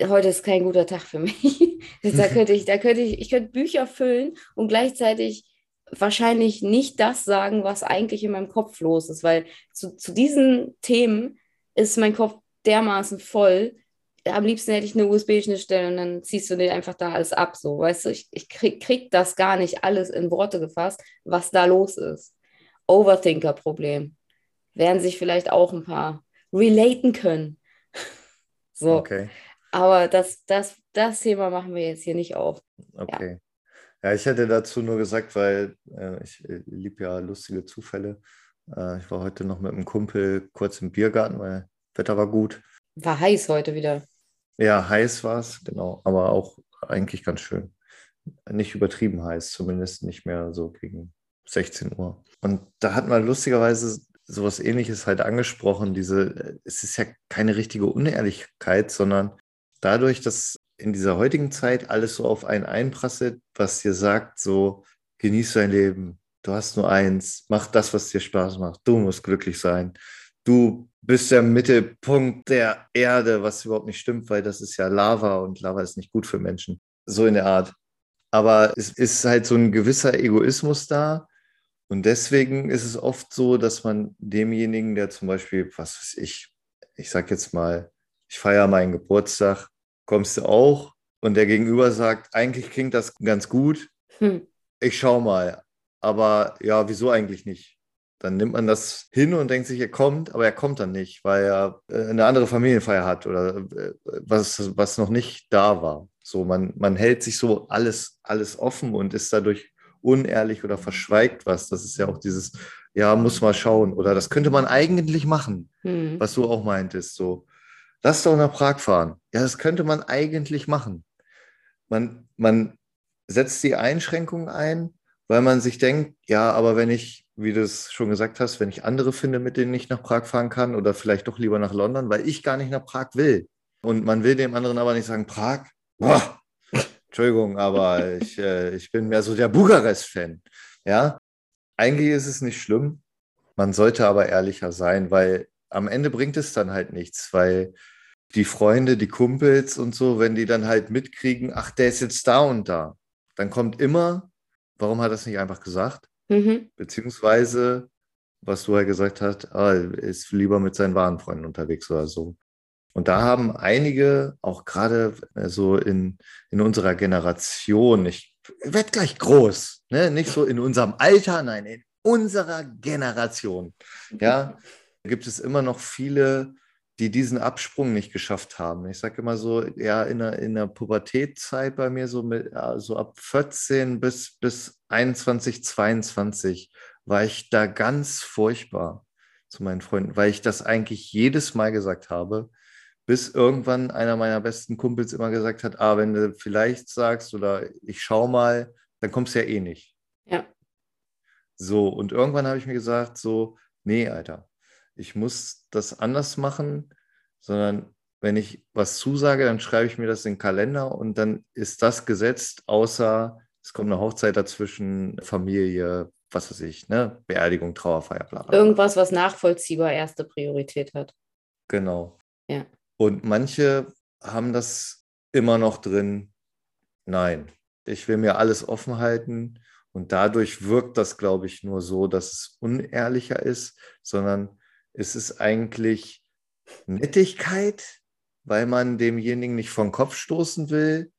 heute ist kein guter Tag für mich. *laughs* da *laughs* könnte ich, da könnte ich, ich könnte Bücher füllen und gleichzeitig wahrscheinlich nicht das sagen, was eigentlich in meinem Kopf los ist, weil zu, zu diesen Themen ist mein Kopf dermaßen voll. Am liebsten hätte ich eine USB-Schnittstelle und dann ziehst du dir einfach da alles ab, so, weißt du, ich, ich krieg, krieg das gar nicht alles in Worte gefasst, was da los ist. Overthinker-Problem. Werden sich vielleicht auch ein paar relaten können. *laughs* So, Okay. aber das, das, das Thema machen wir jetzt hier nicht auf. Okay. Ja, ich hätte dazu nur gesagt, weil äh, ich äh, liebe ja lustige Zufälle. Äh, ich war heute noch mit einem Kumpel kurz im Biergarten, weil Wetter war gut. War heiß heute wieder. Ja, heiß war es, genau, aber auch eigentlich ganz schön. Nicht übertrieben heiß, zumindest nicht mehr so gegen 16 Uhr. Und da hat man lustigerweise sowas ähnliches halt angesprochen, diese, es ist ja keine richtige Unehrlichkeit, sondern dadurch, dass in dieser heutigen Zeit alles so auf einen einprasselt, was dir sagt, so genieß dein Leben, du hast nur eins, mach das, was dir Spaß macht, du musst glücklich sein, du bist der Mittelpunkt der Erde, was überhaupt nicht stimmt, weil das ist ja Lava und Lava ist nicht gut für Menschen, so in der Art. Aber es ist halt so ein gewisser Egoismus da. Und deswegen ist es oft so, dass man demjenigen, der zum Beispiel, was weiß ich, ich sag jetzt mal, ich feiere meinen Geburtstag, kommst du auch? Und der Gegenüber sagt, eigentlich klingt das ganz gut, Hm. ich schau mal. Aber ja, wieso eigentlich nicht? Dann nimmt man das hin und denkt sich, er kommt, aber er kommt dann nicht, weil er äh, eine andere Familienfeier hat oder äh, was, was noch nicht da war. So, man, man hält sich so alles, alles offen und ist dadurch unehrlich oder verschweigt was. Das ist ja auch dieses, ja, muss mal schauen. Oder das könnte man eigentlich machen, Hm. was du auch meintest. So, lass doch nach Prag fahren. Ja, das könnte man eigentlich machen. Man, man setzt die Einschränkungen ein, weil man sich denkt, ja, aber wenn ich, wie du es schon gesagt hast, wenn ich andere finde, mit denen ich nach Prag fahren kann oder vielleicht doch lieber nach London, weil ich gar nicht nach Prag will. Und man will dem anderen aber nicht sagen, Prag, boah, Entschuldigung, aber ich, äh, ich bin mehr so der Bukarest-Fan. Ja, eigentlich ist es nicht schlimm. Man sollte aber ehrlicher sein, weil am Ende bringt es dann halt nichts, weil die Freunde, die Kumpels und so, wenn die dann halt mitkriegen, ach, der ist jetzt da und da, dann kommt immer, warum hat er das nicht einfach gesagt? Mhm. Beziehungsweise, was du halt gesagt hast, ah, ist lieber mit seinen wahren Freunden unterwegs oder so. Und da haben einige, auch gerade äh, so in, in unserer Generation, ich werde gleich groß, ne? nicht so in unserem Alter, nein, in unserer Generation, ja, *laughs* gibt es immer noch viele, die diesen Absprung nicht geschafft haben. Ich sage immer so, ja, in der, in der Pubertätzeit bei mir so mit, so ab 14 bis, bis 21, 22 war ich da ganz furchtbar zu meinen Freunden, weil ich das eigentlich jedes Mal gesagt habe, bis irgendwann einer meiner besten Kumpels immer gesagt hat, ah, wenn du vielleicht sagst oder ich schau mal, dann kommst du ja eh nicht. Ja. So, und irgendwann habe ich mir gesagt, so, nee, Alter, ich muss das anders machen, sondern wenn ich was zusage, dann schreibe ich mir das in den Kalender und dann ist das gesetzt, außer es kommt eine Hochzeit dazwischen, Familie, was weiß ich, ne? Beerdigung, Trauerfeier, bla, bla. Irgendwas, was nachvollziehbar erste Priorität hat. Genau. Ja. Und manche haben das immer noch drin, nein, ich will mir alles offen halten und dadurch wirkt das, glaube ich, nur so, dass es unehrlicher ist, sondern es ist eigentlich Nettigkeit, weil man demjenigen nicht vom Kopf stoßen will,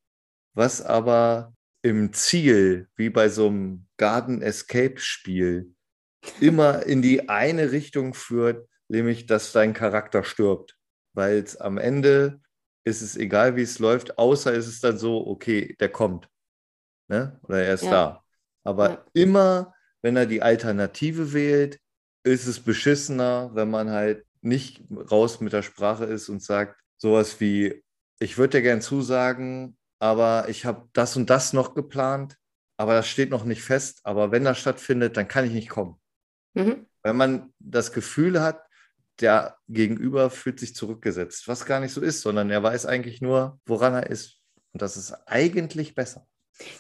was aber im Ziel, wie bei so einem Garden Escape Spiel, immer in die eine Richtung führt, nämlich dass dein Charakter stirbt. Weil es am Ende ist es egal, wie es läuft, außer ist es dann so, okay, der kommt. Ne? Oder er ist ja. da. Aber ja. immer, wenn er die Alternative wählt, ist es beschissener, wenn man halt nicht raus mit der Sprache ist und sagt sowas wie, ich würde dir gern zusagen, aber ich habe das und das noch geplant, aber das steht noch nicht fest. Aber wenn das stattfindet, dann kann ich nicht kommen. Mhm. Wenn man das Gefühl hat, der Gegenüber fühlt sich zurückgesetzt, was gar nicht so ist, sondern er weiß eigentlich nur, woran er ist. Und das ist eigentlich besser.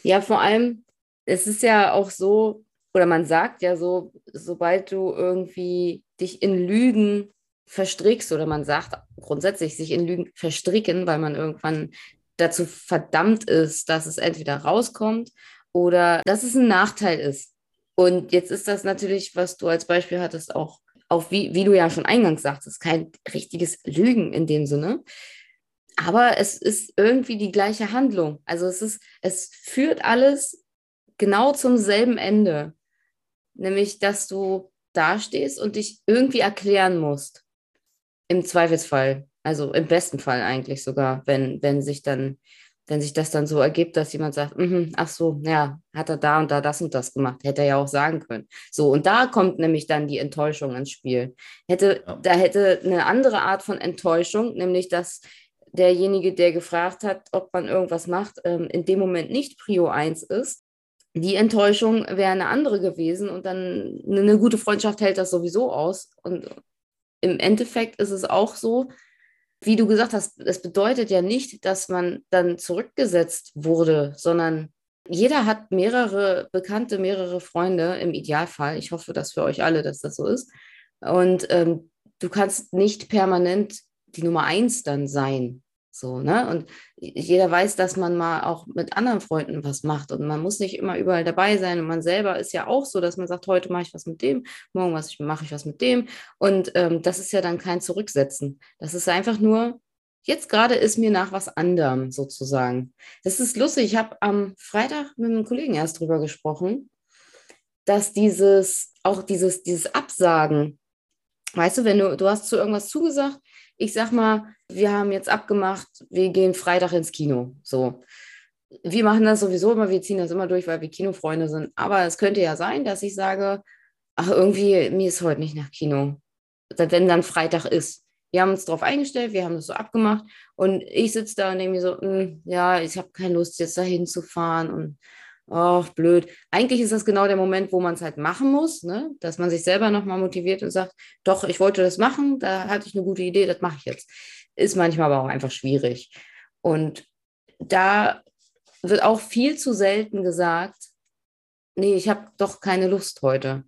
Ja, vor allem, es ist ja auch so, oder man sagt ja so, sobald du irgendwie dich in Lügen verstrickst, oder man sagt grundsätzlich sich in Lügen verstricken, weil man irgendwann dazu verdammt ist, dass es entweder rauskommt oder dass es ein Nachteil ist. Und jetzt ist das natürlich, was du als Beispiel hattest, auch, auch wie, wie du ja schon eingangs sagtest, kein richtiges Lügen in dem Sinne. Aber es ist irgendwie die gleiche Handlung. Also es ist, es führt alles genau zum selben Ende nämlich dass du dastehst und dich irgendwie erklären musst. Im Zweifelsfall, also im besten Fall eigentlich sogar, wenn, wenn sich dann, wenn sich das dann so ergibt, dass jemand sagt, mm ach so, ja, hat er da und da das und das gemacht, hätte er ja auch sagen können. So, und da kommt nämlich dann die Enttäuschung ins Spiel. Hätte, ja. Da hätte eine andere Art von Enttäuschung, nämlich dass derjenige, der gefragt hat, ob man irgendwas macht, ähm, in dem Moment nicht Prio 1 ist, die Enttäuschung wäre eine andere gewesen und dann eine gute Freundschaft hält das sowieso aus. Und im Endeffekt ist es auch so, wie du gesagt hast, es bedeutet ja nicht, dass man dann zurückgesetzt wurde, sondern jeder hat mehrere Bekannte, mehrere Freunde im Idealfall. Ich hoffe, dass für euch alle, dass das so ist. Und ähm, du kannst nicht permanent die Nummer eins dann sein. So, ne? Und jeder weiß, dass man mal auch mit anderen Freunden was macht und man muss nicht immer überall dabei sein. Und man selber ist ja auch so, dass man sagt, heute mache ich was mit dem, morgen was, mache ich was mit dem. Und ähm, das ist ja dann kein Zurücksetzen. Das ist einfach nur, jetzt gerade ist mir nach was anderem sozusagen. Das ist lustig. Ich habe am Freitag mit einem Kollegen erst drüber gesprochen, dass dieses, auch dieses, dieses Absagen, weißt du, wenn du, du hast zu irgendwas zugesagt, ich sag mal, wir haben jetzt abgemacht, wir gehen Freitag ins Kino. So. Wir machen das sowieso immer, wir ziehen das immer durch, weil wir Kinofreunde sind. Aber es könnte ja sein, dass ich sage, ach, irgendwie, mir ist heute nicht nach Kino. Wenn dann Freitag ist. Wir haben uns darauf eingestellt, wir haben das so abgemacht und ich sitze da und denke mir so, hm, ja, ich habe keine Lust, jetzt dahin zu fahren und ach, blöd. Eigentlich ist das genau der Moment, wo man es halt machen muss, ne? dass man sich selber nochmal motiviert und sagt, doch, ich wollte das machen, da hatte ich eine gute Idee, das mache ich jetzt. ist manchmal aber auch einfach schwierig. Und da wird auch viel zu selten gesagt, nee, ich habe doch keine Lust heute.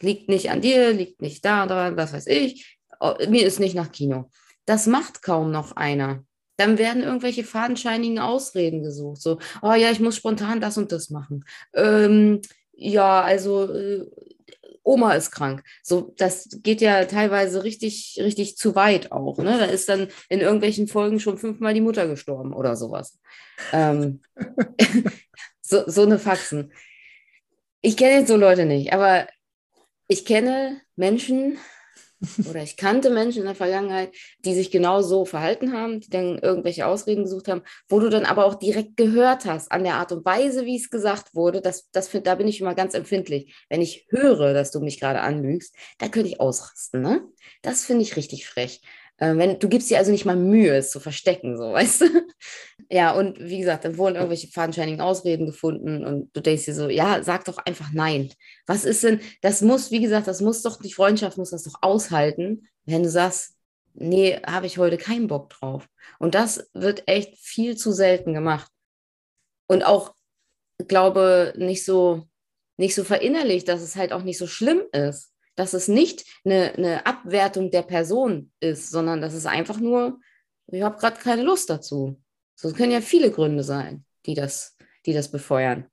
Liegt nicht an dir, liegt nicht da, was weiß ich. Oh, mir ist nicht nach Kino. Das macht kaum noch einer. Dann werden irgendwelche fadenscheinigen Ausreden gesucht. So, oh ja, ich muss spontan das und das machen. Ähm, ja, also äh, Oma ist krank. So, das geht ja teilweise richtig, richtig zu weit auch. Ne? Da ist dann in irgendwelchen Folgen schon fünfmal die Mutter gestorben oder sowas. Ähm, *laughs* so, so eine Faxen. Ich kenne jetzt so Leute nicht, aber ich kenne Menschen, oder ich kannte Menschen in der Vergangenheit, die sich genau so verhalten haben, die dann irgendwelche Ausreden gesucht haben, wo du dann aber auch direkt gehört hast an der Art und Weise, wie es gesagt wurde. Das, das, da bin ich immer ganz empfindlich. Wenn ich höre, dass du mich gerade anlügst, da könnte ich ausrasten. Ne? Das finde ich richtig frech. Äh, wenn, du gibst dir also nicht mal Mühe, es zu verstecken, so, *laughs* weißt du? Ja, und wie gesagt, dann wurden irgendwelche fadenscheinigen Ausreden gefunden und du denkst dir so, ja, sag doch einfach nein. Was ist denn, das muss, wie gesagt, das muss doch, die Freundschaft muss das doch aushalten, wenn du sagst, nee, habe ich heute keinen Bock drauf. Und das wird echt viel zu selten gemacht. Und auch, glaube, nicht so, nicht so verinnerlicht, dass es halt auch nicht so schlimm ist dass es nicht eine, eine Abwertung der Person ist, sondern dass es einfach nur, ich habe gerade keine Lust dazu. So es können ja viele Gründe sein, die das, die das befeuern.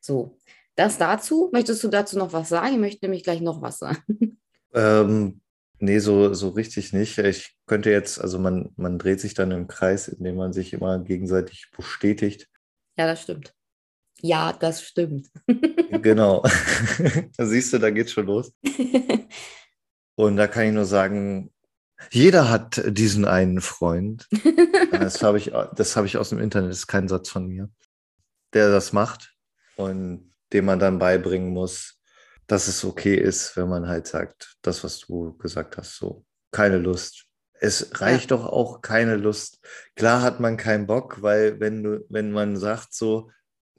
So, das dazu. Möchtest du dazu noch was sagen? Ich möchte nämlich gleich noch was sagen. Ähm, nee, so, so richtig nicht. Ich könnte jetzt, also man, man dreht sich dann im Kreis, indem man sich immer gegenseitig bestätigt. Ja, das stimmt. Ja, das stimmt. genau. *laughs* *laughs* da siehst du, da geht's schon los. *laughs* Und da kann ich nur sagen, jeder hat diesen einen Freund. Das habe ich, das habe ich aus dem Internet, das ist kein Satz von mir, der das macht und dem man dann beibringen muss, dass es okay ist, wenn man halt sagt, das, was du gesagt hast, so, keine Lust. Es reicht ja. doch auch keine Lust. Klar hat man keinen Bock, weil wenn du, wenn man sagt so,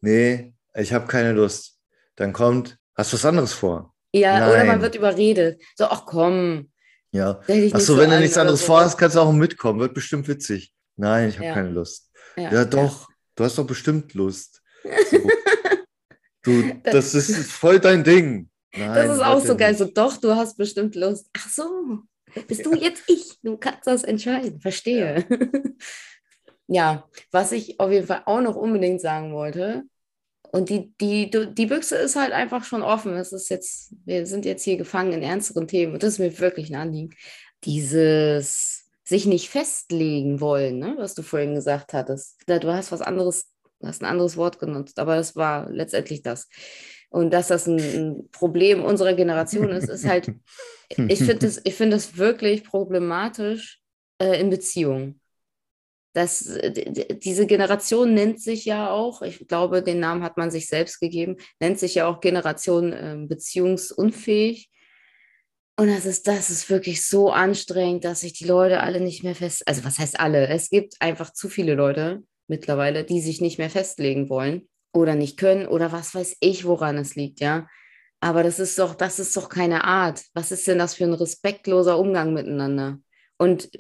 nee, ich habe keine Lust, dann kommt, hast du was anderes vor? Ja, Nein. oder man wird überredet. So, ach komm. Ja. Achso, wenn du nichts anderes vorhast, kannst du auch mitkommen. Wird bestimmt witzig. Nein, ich habe ja. keine Lust. Ja, ja doch, ja. du hast doch bestimmt Lust. *laughs* So. du, das ist voll dein Ding. Nein, das ist auch so geil. So, doch, du hast bestimmt Lust. Ach so, bist du jetzt ich? Du kannst das entscheiden. Verstehe. *laughs* Ja. was ich auf jeden Fall auch noch unbedingt sagen wollte, und die, die, die Büchse ist halt einfach schon offen. Es ist jetzt, wir sind jetzt hier gefangen in ernsteren Themen und das ist mir wirklich ein Anliegen. Dieses sich nicht festlegen wollen, ne, was du vorhin gesagt hattest. Du hast was anderes, hast ein anderes Wort genutzt, aber das war letztendlich das. Und dass das ein, ein Problem unserer Generation ist, ist halt, *laughs* ich finde das, find das wirklich problematisch äh, in Beziehungen das, äh, diese Generation nennt sich ja auch, ich glaube, den Namen hat man sich selbst gegeben, nennt sich ja auch Generation äh, beziehungsunfähig. Und das ist, das ist wirklich so anstrengend, dass sich die Leute alle nicht mehr fest, also was heißt alle? Es gibt einfach zu viele Leute mittlerweile, die sich nicht mehr festlegen wollen oder nicht können oder was weiß ich, woran es liegt, ja. Aber das ist doch, das ist doch keine Art. Was ist denn das für ein respektloser Umgang miteinander? Und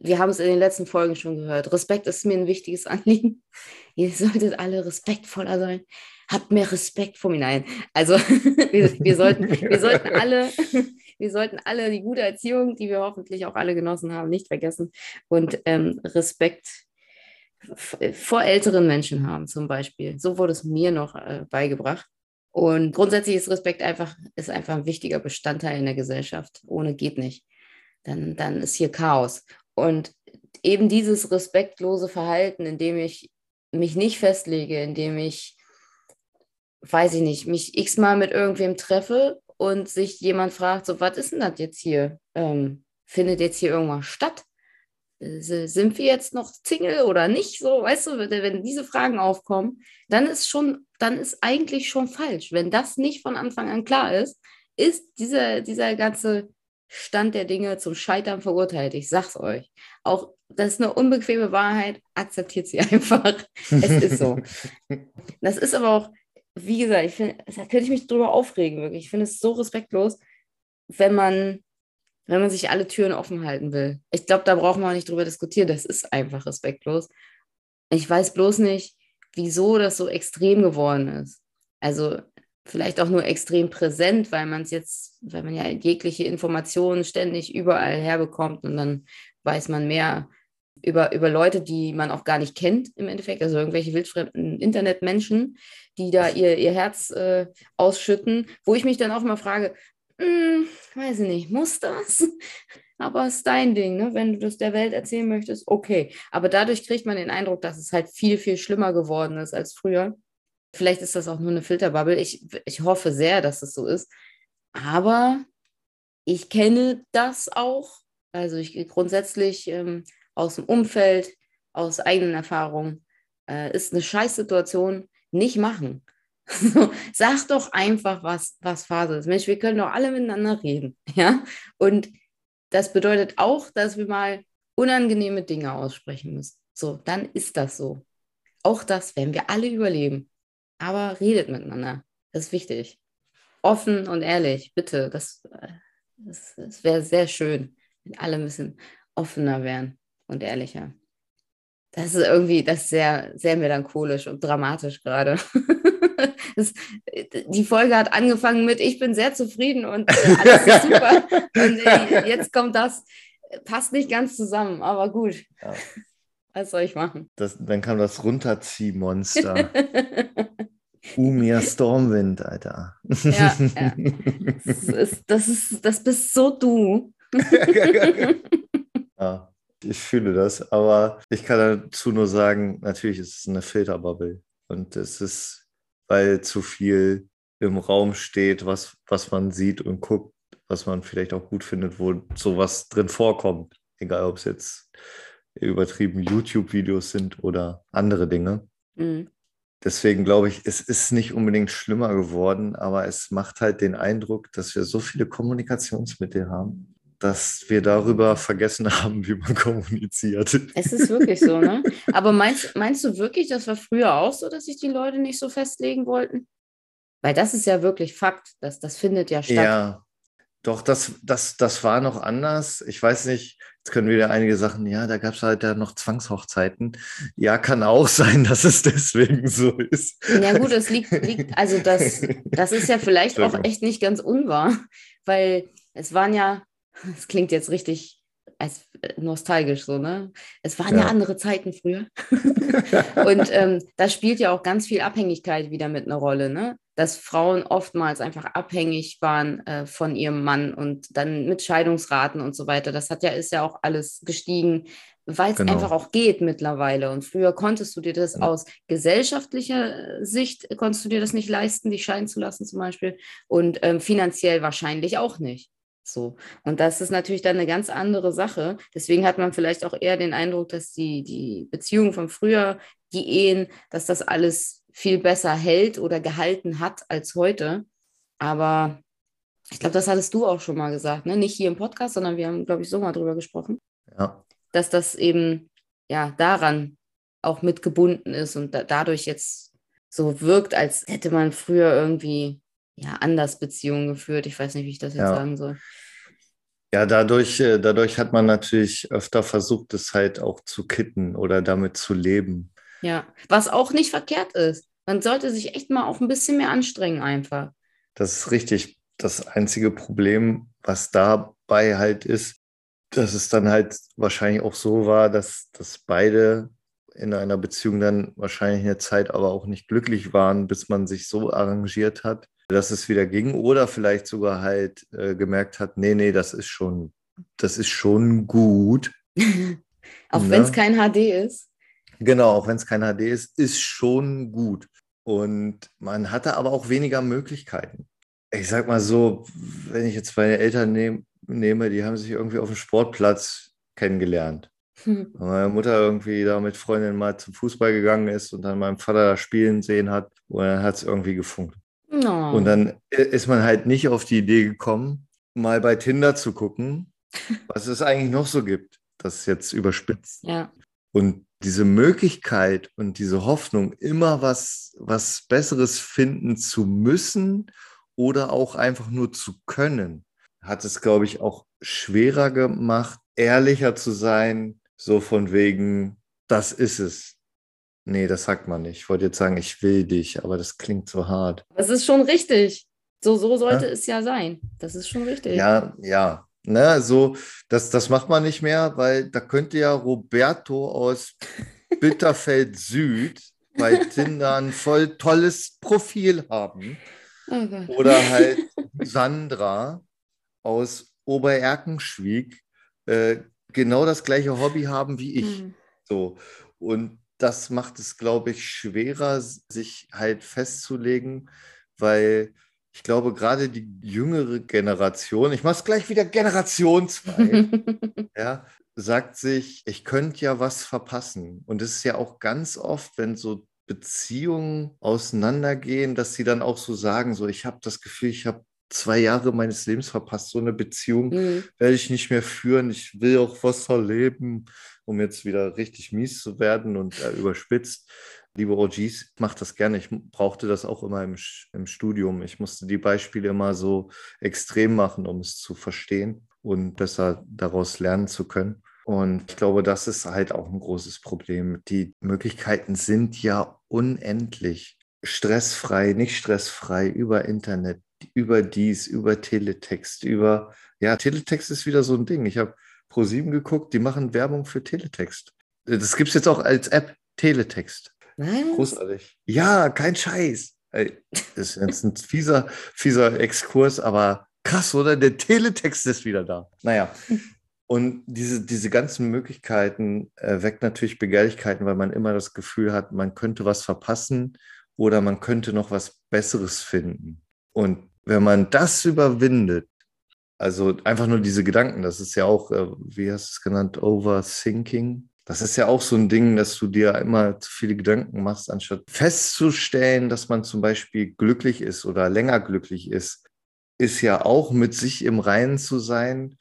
wir haben es in den letzten Folgen schon gehört. Respekt ist mir ein wichtiges Anliegen. *laughs* Ihr solltet alle respektvoller sein. Habt mehr Respekt vor mir. Nein, also *laughs* wir, wir, sollten, wir, sollten *laughs* alle, wir sollten alle die gute Erziehung, die wir hoffentlich auch alle genossen haben, nicht vergessen und ähm, Respekt vor älteren Menschen haben zum Beispiel. So wurde es mir noch äh, beigebracht. Und grundsätzlich ist Respekt einfach, ist einfach ein wichtiger Bestandteil in der Gesellschaft. Ohne geht nicht. Dann, dann ist hier Chaos. Und eben dieses respektlose Verhalten, indem ich mich nicht festlege, indem ich, weiß ich nicht, mich x-mal mit irgendwem treffe und sich jemand fragt, so, was ist denn das jetzt hier? Ähm, findet jetzt hier irgendwas statt? Sind wir jetzt noch Single oder nicht? So, weißt du, wenn diese Fragen aufkommen, dann ist schon, dann ist eigentlich schon falsch. Wenn das nicht von Anfang an klar ist, ist dieser, dieser ganze Stand der Dinge zum Scheitern verurteilt. Ich sag's euch. Auch das ist eine unbequeme Wahrheit, akzeptiert sie *laughs* einfach. es ist so. *laughs* Das ist aber auch, wie gesagt, ich finde, da könnte ich mich drüber aufregen, wirklich. Ich finde es so respektlos, wenn man wenn man sich alle Türen offen halten will. Ich glaube, da brauchen wir auch nicht drüber diskutieren. Das ist einfach respektlos. Ich weiß bloß nicht, wieso das so extrem geworden ist. Also vielleicht auch nur extrem präsent, weil man es jetzt, weil man ja jegliche Informationen ständig überall herbekommt und dann weiß man mehr über, über Leute, die man auch gar nicht kennt im Endeffekt, also irgendwelche wildfremden Internetmenschen, die da ihr, ihr Herz äh, ausschütten, wo ich mich dann auch mal frage, hm, weiß ich nicht, muss das? *laughs* Aber es ist dein Ding, ne? wenn du das der Welt erzählen möchtest, okay. Aber dadurch kriegt man den Eindruck, dass es halt viel, viel schlimmer geworden ist als früher. Vielleicht ist das auch nur eine Filterbubble. Ich, ich hoffe sehr, dass es so ist. Aber ich kenne das auch. Also ich grundsätzlich ähm, aus dem Umfeld, aus eigenen Erfahrungen, äh, ist eine Scheißsituation nicht machen. *laughs* sag doch einfach, was, was Phase ist. Mensch, wir können doch alle miteinander reden. *laughs* Ja? Und das bedeutet auch, dass wir mal unangenehme Dinge aussprechen müssen. So, dann ist das so. Auch das werden wir alle überleben. Aber redet miteinander. Das ist wichtig. Offen und ehrlich, bitte. Das, das, das wäre sehr schön, wenn alle ein bisschen offener wären und ehrlicher. Das ist irgendwie, das ist sehr, sehr melancholisch und dramatisch gerade. *laughs* Das, die Folge hat angefangen mit, ich bin sehr zufrieden und äh, alles ist *laughs* super. und äh, jetzt kommt das, passt nicht ganz zusammen, aber gut. Ja. Was soll ich machen? Das, dann kam das Runterziehmonster. Umir *laughs* Stormwind, Alter. Ja, ja. Das, ist, das, ist, das bist so du. *laughs* ja, ich fühle das, aber ich kann dazu nur sagen, natürlich ist es eine Filterbubble und es ist weil zu viel im Raum steht, was, was man sieht und guckt, was man vielleicht auch gut findet, wo sowas drin vorkommt. Egal, ob es jetzt übertrieben YouTube-Videos sind oder andere Dinge. Mhm. Deswegen glaube ich, es ist nicht unbedingt schlimmer geworden, aber es macht halt den Eindruck, dass wir so viele Kommunikationsmittel haben, dass wir darüber vergessen *laughs* haben, wie man kommuniziert. Es ist wirklich so, ne? *laughs* Aber meinst, meinst du wirklich, das war früher auch so, dass sich die Leute nicht so festlegen wollten? Weil das ist ja wirklich Fakt, das, das findet ja statt. Ja, doch, das, das, das war noch anders. Ich weiß nicht, jetzt können wieder einige Sachen, ja, da gab es halt ja noch Zwangshochzeiten. Ja, kann auch *laughs* sein, dass es deswegen so ist. Ja, gut, es liegt, liegt also das, das ist ja *laughs* vielleicht auch echt nicht ganz unwahr, weil es waren ja das klingt jetzt richtig als äh, nostalgisch so, ne? Es waren ja, ja andere Zeiten früher. *laughs* und ähm, da spielt ja auch ganz viel Abhängigkeit wieder mit einer Rolle, ne? Dass Frauen oftmals einfach abhängig waren äh, von ihrem Mann und dann mit Scheidungsraten und so weiter. Das hat ja, ist ja auch alles gestiegen, weil es genau. einfach auch geht mittlerweile. Und früher konntest du dir das ja. aus gesellschaftlicher äh, Sicht, konntest du dir das nicht leisten, dich scheiden zu lassen zum Beispiel. Und ähm, finanziell wahrscheinlich auch nicht. So. Und das ist natürlich dann eine ganz andere Sache. Deswegen hat man vielleicht auch eher den Eindruck, dass die, die Beziehungen von früher, die Ehen, dass das alles viel besser hält oder gehalten hat als heute. Aber ich glaube, das hattest du auch schon mal gesagt, ne? Nicht hier im Podcast, sondern wir haben, glaube ich, so mal drüber gesprochen. Ja. Dass das eben ja daran auch mitgebunden ist und da, dadurch jetzt so wirkt, als hätte man früher irgendwie ja, anders Beziehungen geführt. Ich weiß nicht, wie ich das jetzt ja. sagen soll. Ja, dadurch, äh, dadurch hat man natürlich öfter versucht, es halt auch zu kitten oder damit zu leben. Ja, was auch nicht verkehrt ist. Man sollte sich echt mal auch ein bisschen mehr anstrengen einfach. Das ist richtig. Das einzige Problem, was dabei halt ist, dass es dann halt wahrscheinlich auch so war, dass, dass beide in einer Beziehung dann wahrscheinlich eine Zeit aber auch nicht glücklich waren, bis man sich so arrangiert hat, dass es wieder ging oder vielleicht sogar halt äh, gemerkt hat, nee, nee, das ist schon, das ist schon gut. *laughs* auch ne? wenn es kein HD ist. Genau, auch wenn es kein HD ist, ist schon gut. Und man hatte aber auch weniger Möglichkeiten. Ich sag mal so, wenn ich jetzt meine Eltern nehm, nehme, die haben sich irgendwie auf dem Sportplatz kennengelernt. Hm. Meine Mutter irgendwie da mit Freundinnen mal zum Fußball gegangen ist und dann meinem Vater da spielen sehen hat und dann hat es irgendwie gefunkt. No. Und dann ist man halt nicht auf die Idee gekommen, mal bei Tinder zu gucken, *laughs* was es eigentlich noch so gibt. Das ist jetzt überspitzt. Ja. Und diese Möglichkeit und diese Hoffnung, immer was, was Besseres finden zu müssen oder auch einfach nur zu können, hat es, glaube ich, auch schwerer gemacht, ehrlicher zu sein, so von wegen, das ist es. Nee, das sagt man nicht. Ich wollte jetzt sagen, ich will dich, aber das klingt so hart. Das ist schon richtig. So, so sollte ja? es ja sein. Das ist schon richtig. Ja, ja. Ne, so, das, das macht man nicht mehr, weil da könnte ja Roberto aus *laughs* Bitterfeld Süd bei Tinder ein voll tolles Profil haben. Oh Oder halt *laughs* Sandra aus Obererkenschwieg äh, genau das gleiche Hobby haben wie ich. Mhm. So. Und das macht es, glaube ich, schwerer, sich halt festzulegen, weil ich glaube, gerade die jüngere Generation, ich mache es gleich wieder Generation 2, *laughs* ja, sagt sich, ich könnte ja was verpassen. Und es ist ja auch ganz oft, wenn so Beziehungen auseinandergehen, dass sie dann auch so sagen, so ich habe das Gefühl, ich habe zwei Jahre meines Lebens verpasst. So eine Beziehung mhm. werde ich nicht mehr führen. Ich will auch was erleben, um jetzt wieder richtig mies zu werden und äh, überspitzt. Liebe OGs, macht das gerne. Ich brauchte das auch immer im, im Studium. Ich musste die Beispiele immer so extrem machen, um es zu verstehen und besser daraus lernen zu können. Und ich glaube, das ist halt auch ein großes Problem. Die Möglichkeiten sind ja unendlich. Stressfrei, nicht stressfrei, über Internet, über dies, über Teletext, über, ja, Teletext ist wieder so ein Ding. Ich habe Pro7 geguckt, die machen Werbung für Teletext. Das gibt es jetzt auch als App, Teletext. Was? Großartig. Ja, kein Scheiß. Ey, das ist *laughs* jetzt ein fieser, fieser Exkurs, aber krass, oder? Der Teletext ist wieder da. Naja. Und diese, diese ganzen Möglichkeiten äh, weckt natürlich Begehrlichkeiten, weil man immer das Gefühl hat, man könnte was verpassen oder man könnte noch was Besseres finden. Und wenn man das überwindet, also einfach nur diese Gedanken, das ist ja auch, äh, wie hast du es genannt, Overthinking. Das ist ja auch so ein Ding, dass du dir immer zu viele Gedanken machst, anstatt festzustellen, dass man zum Beispiel glücklich ist oder länger glücklich ist, ist ja auch mit sich im Reinen zu sein,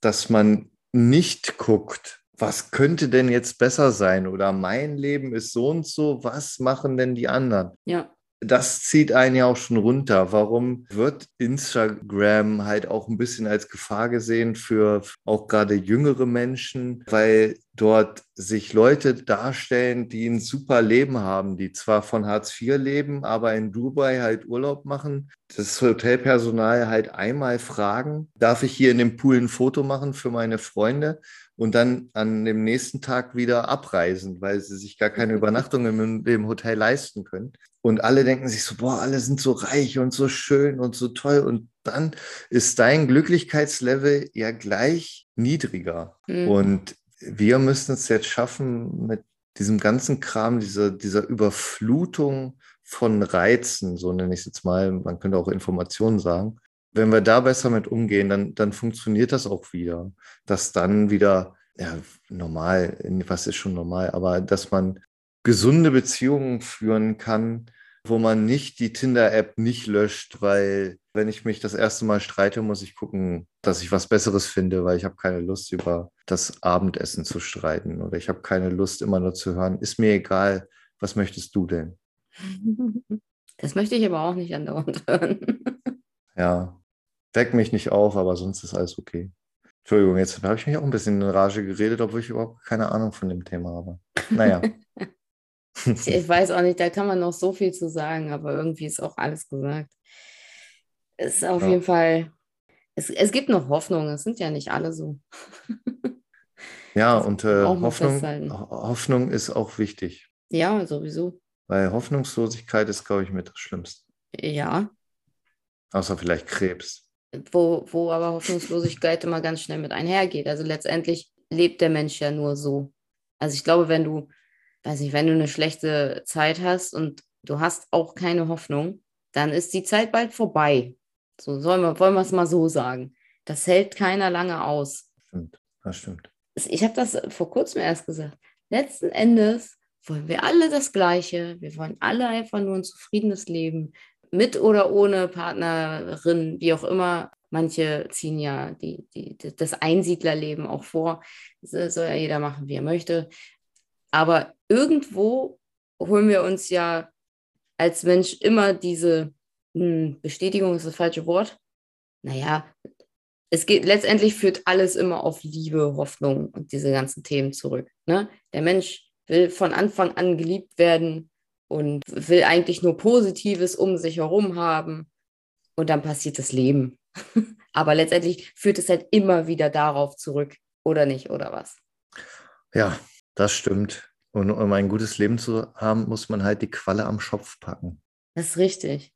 dass man nicht guckt, was könnte denn jetzt besser sein oder mein Leben ist so und so, was machen denn die anderen? Ja das zieht einen ja auch schon runter. Warum wird Instagram halt auch ein bisschen als Gefahr gesehen für auch gerade jüngere Menschen? Weil dort sich Leute darstellen, die ein super Leben haben, die zwar von Hartz IV leben, aber in Dubai halt Urlaub machen. Das Hotelpersonal halt einmal fragen, darf ich hier in dem Pool ein Foto machen für meine Freunde? Und dann an dem nächsten Tag wieder abreisen, weil sie sich gar keine Übernachtung im, im, Hotel leisten können. Und alle denken sich so, boah, alle sind so reich und so schön und so toll. Und dann ist dein Glücklichkeitslevel ja gleich niedriger. Mhm. Und wir müssen es jetzt schaffen, mit diesem ganzen Kram, dieser, dieser Überflutung von Reizen, so nenne ich es jetzt mal, man könnte auch Informationen sagen, wenn wir da besser mit umgehen, dann, dann funktioniert das auch wieder. Dass dann wieder, ja, normal, was ist schon normal, aber dass man gesunde Beziehungen führen kann, wo man nicht die Tinder-App nicht löscht, weil wenn ich mich das erste Mal streite, muss ich gucken, dass ich was Besseres finde, weil ich habe keine Lust, über das Abendessen zu streiten oder ich habe keine Lust, immer nur zu hören, ist mir egal, was möchtest du denn? *laughs* Das möchte ich aber auch nicht andauernd hören. Ja, Weck mich nicht auf, aber sonst ist alles okay. Entschuldigung, jetzt habe ich mich auch ein bisschen in Rage geredet, obwohl ich überhaupt keine Ahnung von dem Thema habe. Naja. *laughs* *laughs* ich weiß auch nicht, da kann man noch so viel zu sagen, aber irgendwie ist auch alles gesagt. Es ist auf ja. jeden Fall, es, es gibt noch Hoffnung, es sind ja nicht alle so. *laughs* ja, und äh, Hoffnung, Hoffnung ist auch wichtig. Ja, sowieso. Weil Hoffnungslosigkeit ist, glaube ich, mit das Schlimmste. Ja. Außer vielleicht Krebs wo, wo aber Hoffnungslosigkeit immer ganz schnell mit einhergeht. Also letztendlich lebt der Mensch ja nur so. Also ich glaube, wenn du, weiß nicht, wenn du eine schlechte Zeit hast und du hast auch keine Hoffnung, dann ist die Zeit bald vorbei. So sollen wir, wollen wir es mal so sagen. Das hält keiner lange aus. Stimmt, das stimmt. Ich habe das vor kurzem erst gesagt. Letzten Endes wollen wir alle das Gleiche. Wir wollen alle einfach nur ein zufriedenes Leben mit oder ohne Partnerin, wie auch immer. Manche ziehen ja die, die, das Einsiedlerleben auch vor. Das soll ja jeder machen, wie er möchte. Aber irgendwo holen wir uns ja als Mensch immer diese hm, Bestätigung, ist das falsche Wort. Naja, es geht letztendlich führt alles immer auf Liebe, Hoffnung und diese ganzen Themen zurück. Ne? Der Mensch will von Anfang an geliebt werden und will eigentlich nur Positives um sich herum haben. Und dann passiert das Leben. *laughs* Aber letztendlich führt es halt immer wieder darauf zurück, oder nicht, oder was? Ja, das stimmt. Und um ein gutes Leben zu haben, muss man halt die Qualle am Schopf packen. Das ist richtig.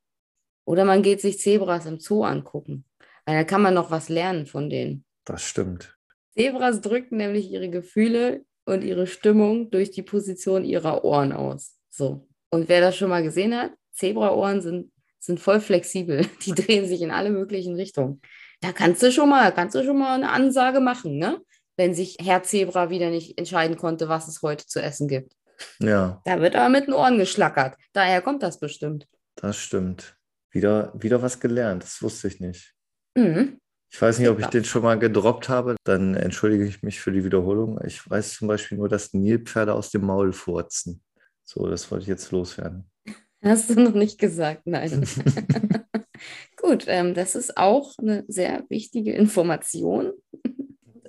Oder man geht sich Zebras im Zoo angucken. Weil da kann man noch was lernen von denen. Das stimmt. Zebras drücken nämlich ihre Gefühle und ihre Stimmung durch die Position ihrer Ohren aus. So. Und wer das schon mal gesehen hat, Zebraohren sind, sind voll flexibel. *laughs* Die drehen sich in alle möglichen Richtungen. Da kannst du schon mal, kannst du schon mal eine Ansage machen, ne? Wenn sich Herr Zebra wieder nicht entscheiden konnte, was es heute zu essen gibt. Ja. Da wird aber mit den Ohren geschlackert. Daher kommt das bestimmt. Das stimmt. Wieder, wieder was gelernt, das wusste ich nicht. Mhm. Ich weiß nicht, ob ich den schon mal gedroppt habe, dann entschuldige ich mich für die Wiederholung. Ich weiß zum Beispiel nur, dass Nilpferde aus dem Maul furzen. So, das wollte ich jetzt loswerden. *laughs* Hast du noch nicht gesagt, nein. *laughs* *laughs* Gut, ähm, das ist auch eine sehr wichtige Information.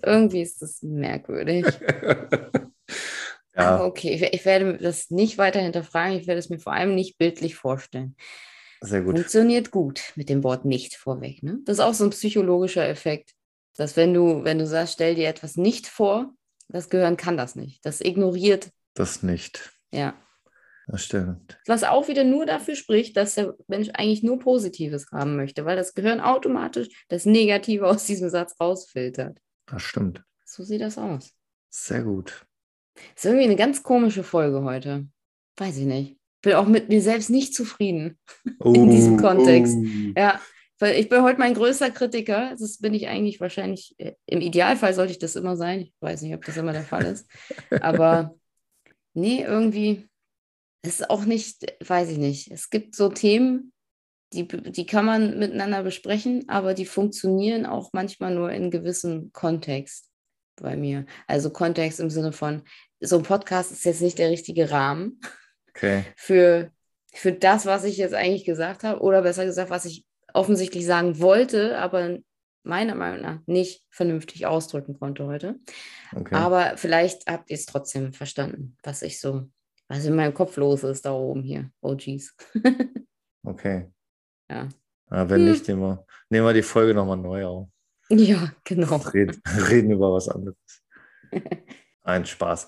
Irgendwie ist das merkwürdig. ja. Okay, ich werde das nicht weiter hinterfragen. Ich werde es mir vor allem nicht bildlich vorstellen. Sehr gut. Funktioniert gut mit dem Wort nicht vorweg. Ne? Das ist auch so ein psychologischer Effekt, dass wenn du, wenn du sagst, stell dir etwas nicht vor, das Gehirn kann das nicht. Das ignoriert. Das nicht. Ja. Das stimmt. Was auch wieder nur dafür spricht, dass der Mensch eigentlich nur Positives haben möchte, weil das Gehirn automatisch das Negative aus diesem Satz rausfiltert. Das stimmt. So sieht das aus. Sehr gut. Ist irgendwie eine ganz komische Folge heute. Weiß ich nicht bin auch mit mir selbst nicht zufrieden oh, *laughs* in diesem Kontext. Oh. Ja, weil ich bin heute mein größter Kritiker. Das bin ich eigentlich wahrscheinlich, äh, im Idealfall sollte ich das immer sein. Ich weiß nicht, ob das immer der Fall ist. Aber nee, irgendwie ist auch nicht, weiß ich nicht. Es gibt so Themen, die, die kann man miteinander besprechen, aber die funktionieren auch manchmal nur in gewissem Kontext bei mir. Also Kontext im Sinne von, so ein Podcast ist jetzt nicht der richtige Rahmen okay. *laughs* für, für das, was ich jetzt eigentlich gesagt habe, oder besser gesagt, was ich offensichtlich sagen wollte, aber meiner Meinung nach nicht vernünftig ausdrücken konnte heute. Okay. Aber vielleicht habt ihr es trotzdem verstanden, was ich so, was in meinem Kopf los ist da oben hier. Oh jeez. *laughs* okay. Ja. ja wenn hm. nicht, nehmen wir, nehmen wir die Folge nochmal neu auf. Ja, genau. *laughs* Reden, reden über was anderes. *laughs* Ein Spaß.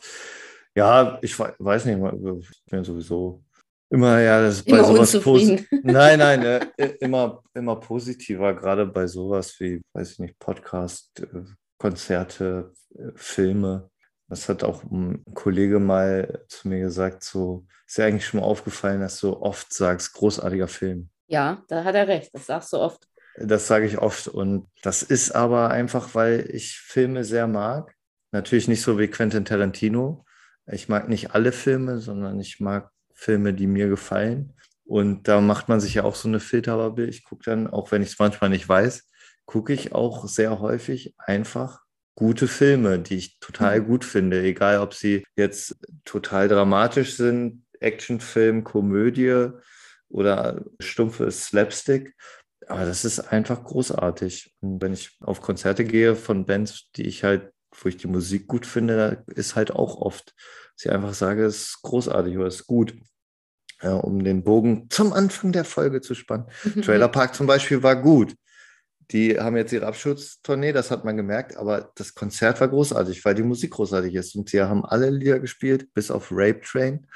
Ja, ich weiß nicht, ich bin sowieso immer, ja, das ist bei sowas positiv. Nein, nein, äh, immer, immer positiver, gerade bei sowas wie, weiß ich nicht, Podcast, äh, Konzerte, äh, Filme. Das hat auch ein Kollege mal zu mir gesagt, so, ist ja eigentlich schon mal aufgefallen, dass du oft sagst, großartiger Film. Ja, da hat er recht, das sagst du oft. Das sage ich oft und das ist aber einfach, weil ich Filme sehr mag. Natürlich nicht so wie Quentin Tarantino, ich mag nicht alle Filme, sondern ich mag Filme, die mir gefallen. Und da macht man sich ja auch so eine Filterbubble. Ich gucke dann, auch wenn ich es manchmal nicht weiß, gucke ich auch sehr häufig einfach gute Filme, die ich total mhm. gut finde, egal ob sie jetzt total dramatisch sind, Actionfilm, Komödie oder stumpfe Slapstick. Aber das ist einfach großartig. Und wenn ich auf Konzerte gehe von Bands, die ich halt wo ich die Musik gut finde, ist halt auch oft, dass ich einfach sage, es ist großartig oder es ist gut. Ja, um den Bogen zum Anfang der Folge zu spannen. Trailer Park zum Beispiel war gut. Die haben jetzt ihre Abschutztournee, das hat man gemerkt, aber das Konzert war großartig, weil die Musik großartig ist. Und sie haben alle Lieder gespielt, bis auf Rape Train,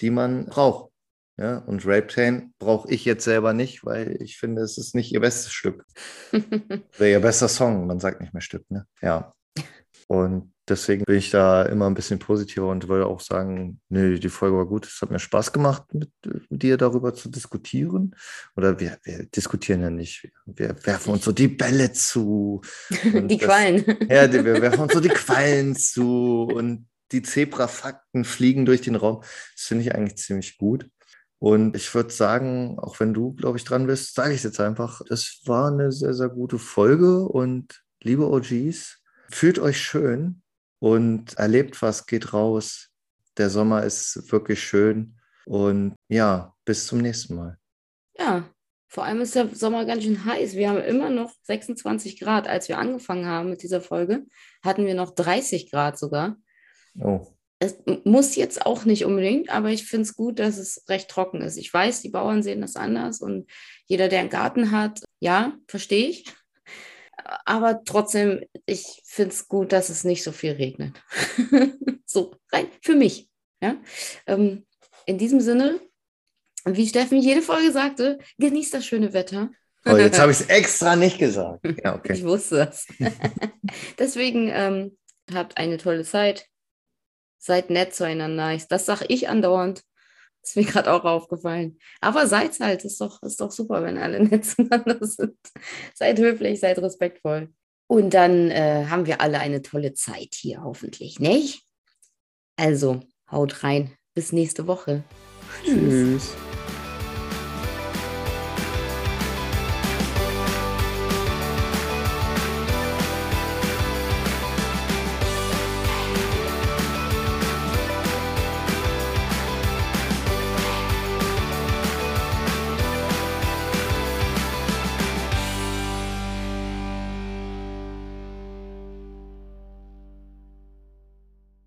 die man braucht. Ja, und Rape Train brauche ich jetzt selber nicht, weil ich finde, es ist nicht ihr bestes Stück. *laughs* Oder ihr bester Song, man sagt nicht mehr Stück, ne? Ja. Und deswegen bin ich da immer ein bisschen positiver und würde auch sagen, nee, die Folge war gut. Es hat mir Spaß gemacht, mit, mit dir darüber zu diskutieren. Oder wir, wir, diskutieren ja nicht. Wir werfen uns so die Bälle zu. die das, Quallen. Ja, die, wir werfen uns so die Quallen zu und die Zebra-Fakten fliegen durch den Raum. Das finde ich eigentlich ziemlich gut. Und ich würde sagen, auch wenn du, glaube ich, dran bist, sage ich es jetzt einfach, es war eine sehr, sehr gute Folge und liebe OGs, Fühlt euch schön und erlebt was, geht raus. Der Sommer ist wirklich schön. Und ja, bis zum nächsten Mal. Ja, Vor allem ist der Sommer ganz schön heiß. Wir haben immer noch 26 Grad. Als wir angefangen haben mit dieser Folge, hatten wir noch 30 Grad sogar. Oh. Es muss jetzt auch nicht unbedingt, aber ich finde es gut, dass es recht trocken ist. Ich weiß, die Bauern sehen das anders und jeder, der einen Garten hat, ja, verstehe ich. Aber trotzdem, ich finde es gut, dass es nicht so viel regnet. *laughs* so, rein für mich. Ja? Ähm, in diesem Sinne, wie Steffen jede Folge sagte, genießt das schöne Wetter. Oh, jetzt habe *laughs* ich es extra nicht gesagt. *laughs* Ja, okay. Ich wusste das. Deswegen ähm, habt eine tolle Zeit. Seid nett zueinander. Das sage ich andauernd. *laughs* Ist mir gerade auch aufgefallen. Aber seid halt, ist doch, ist doch super, wenn alle *laughs* nett zueinander sind. Seid höflich, seid respektvoll. Und dann äh, haben wir alle eine tolle Zeit hier, hoffentlich, nicht? Also, haut rein. Bis nächste Woche. Tschüss. Tschüss.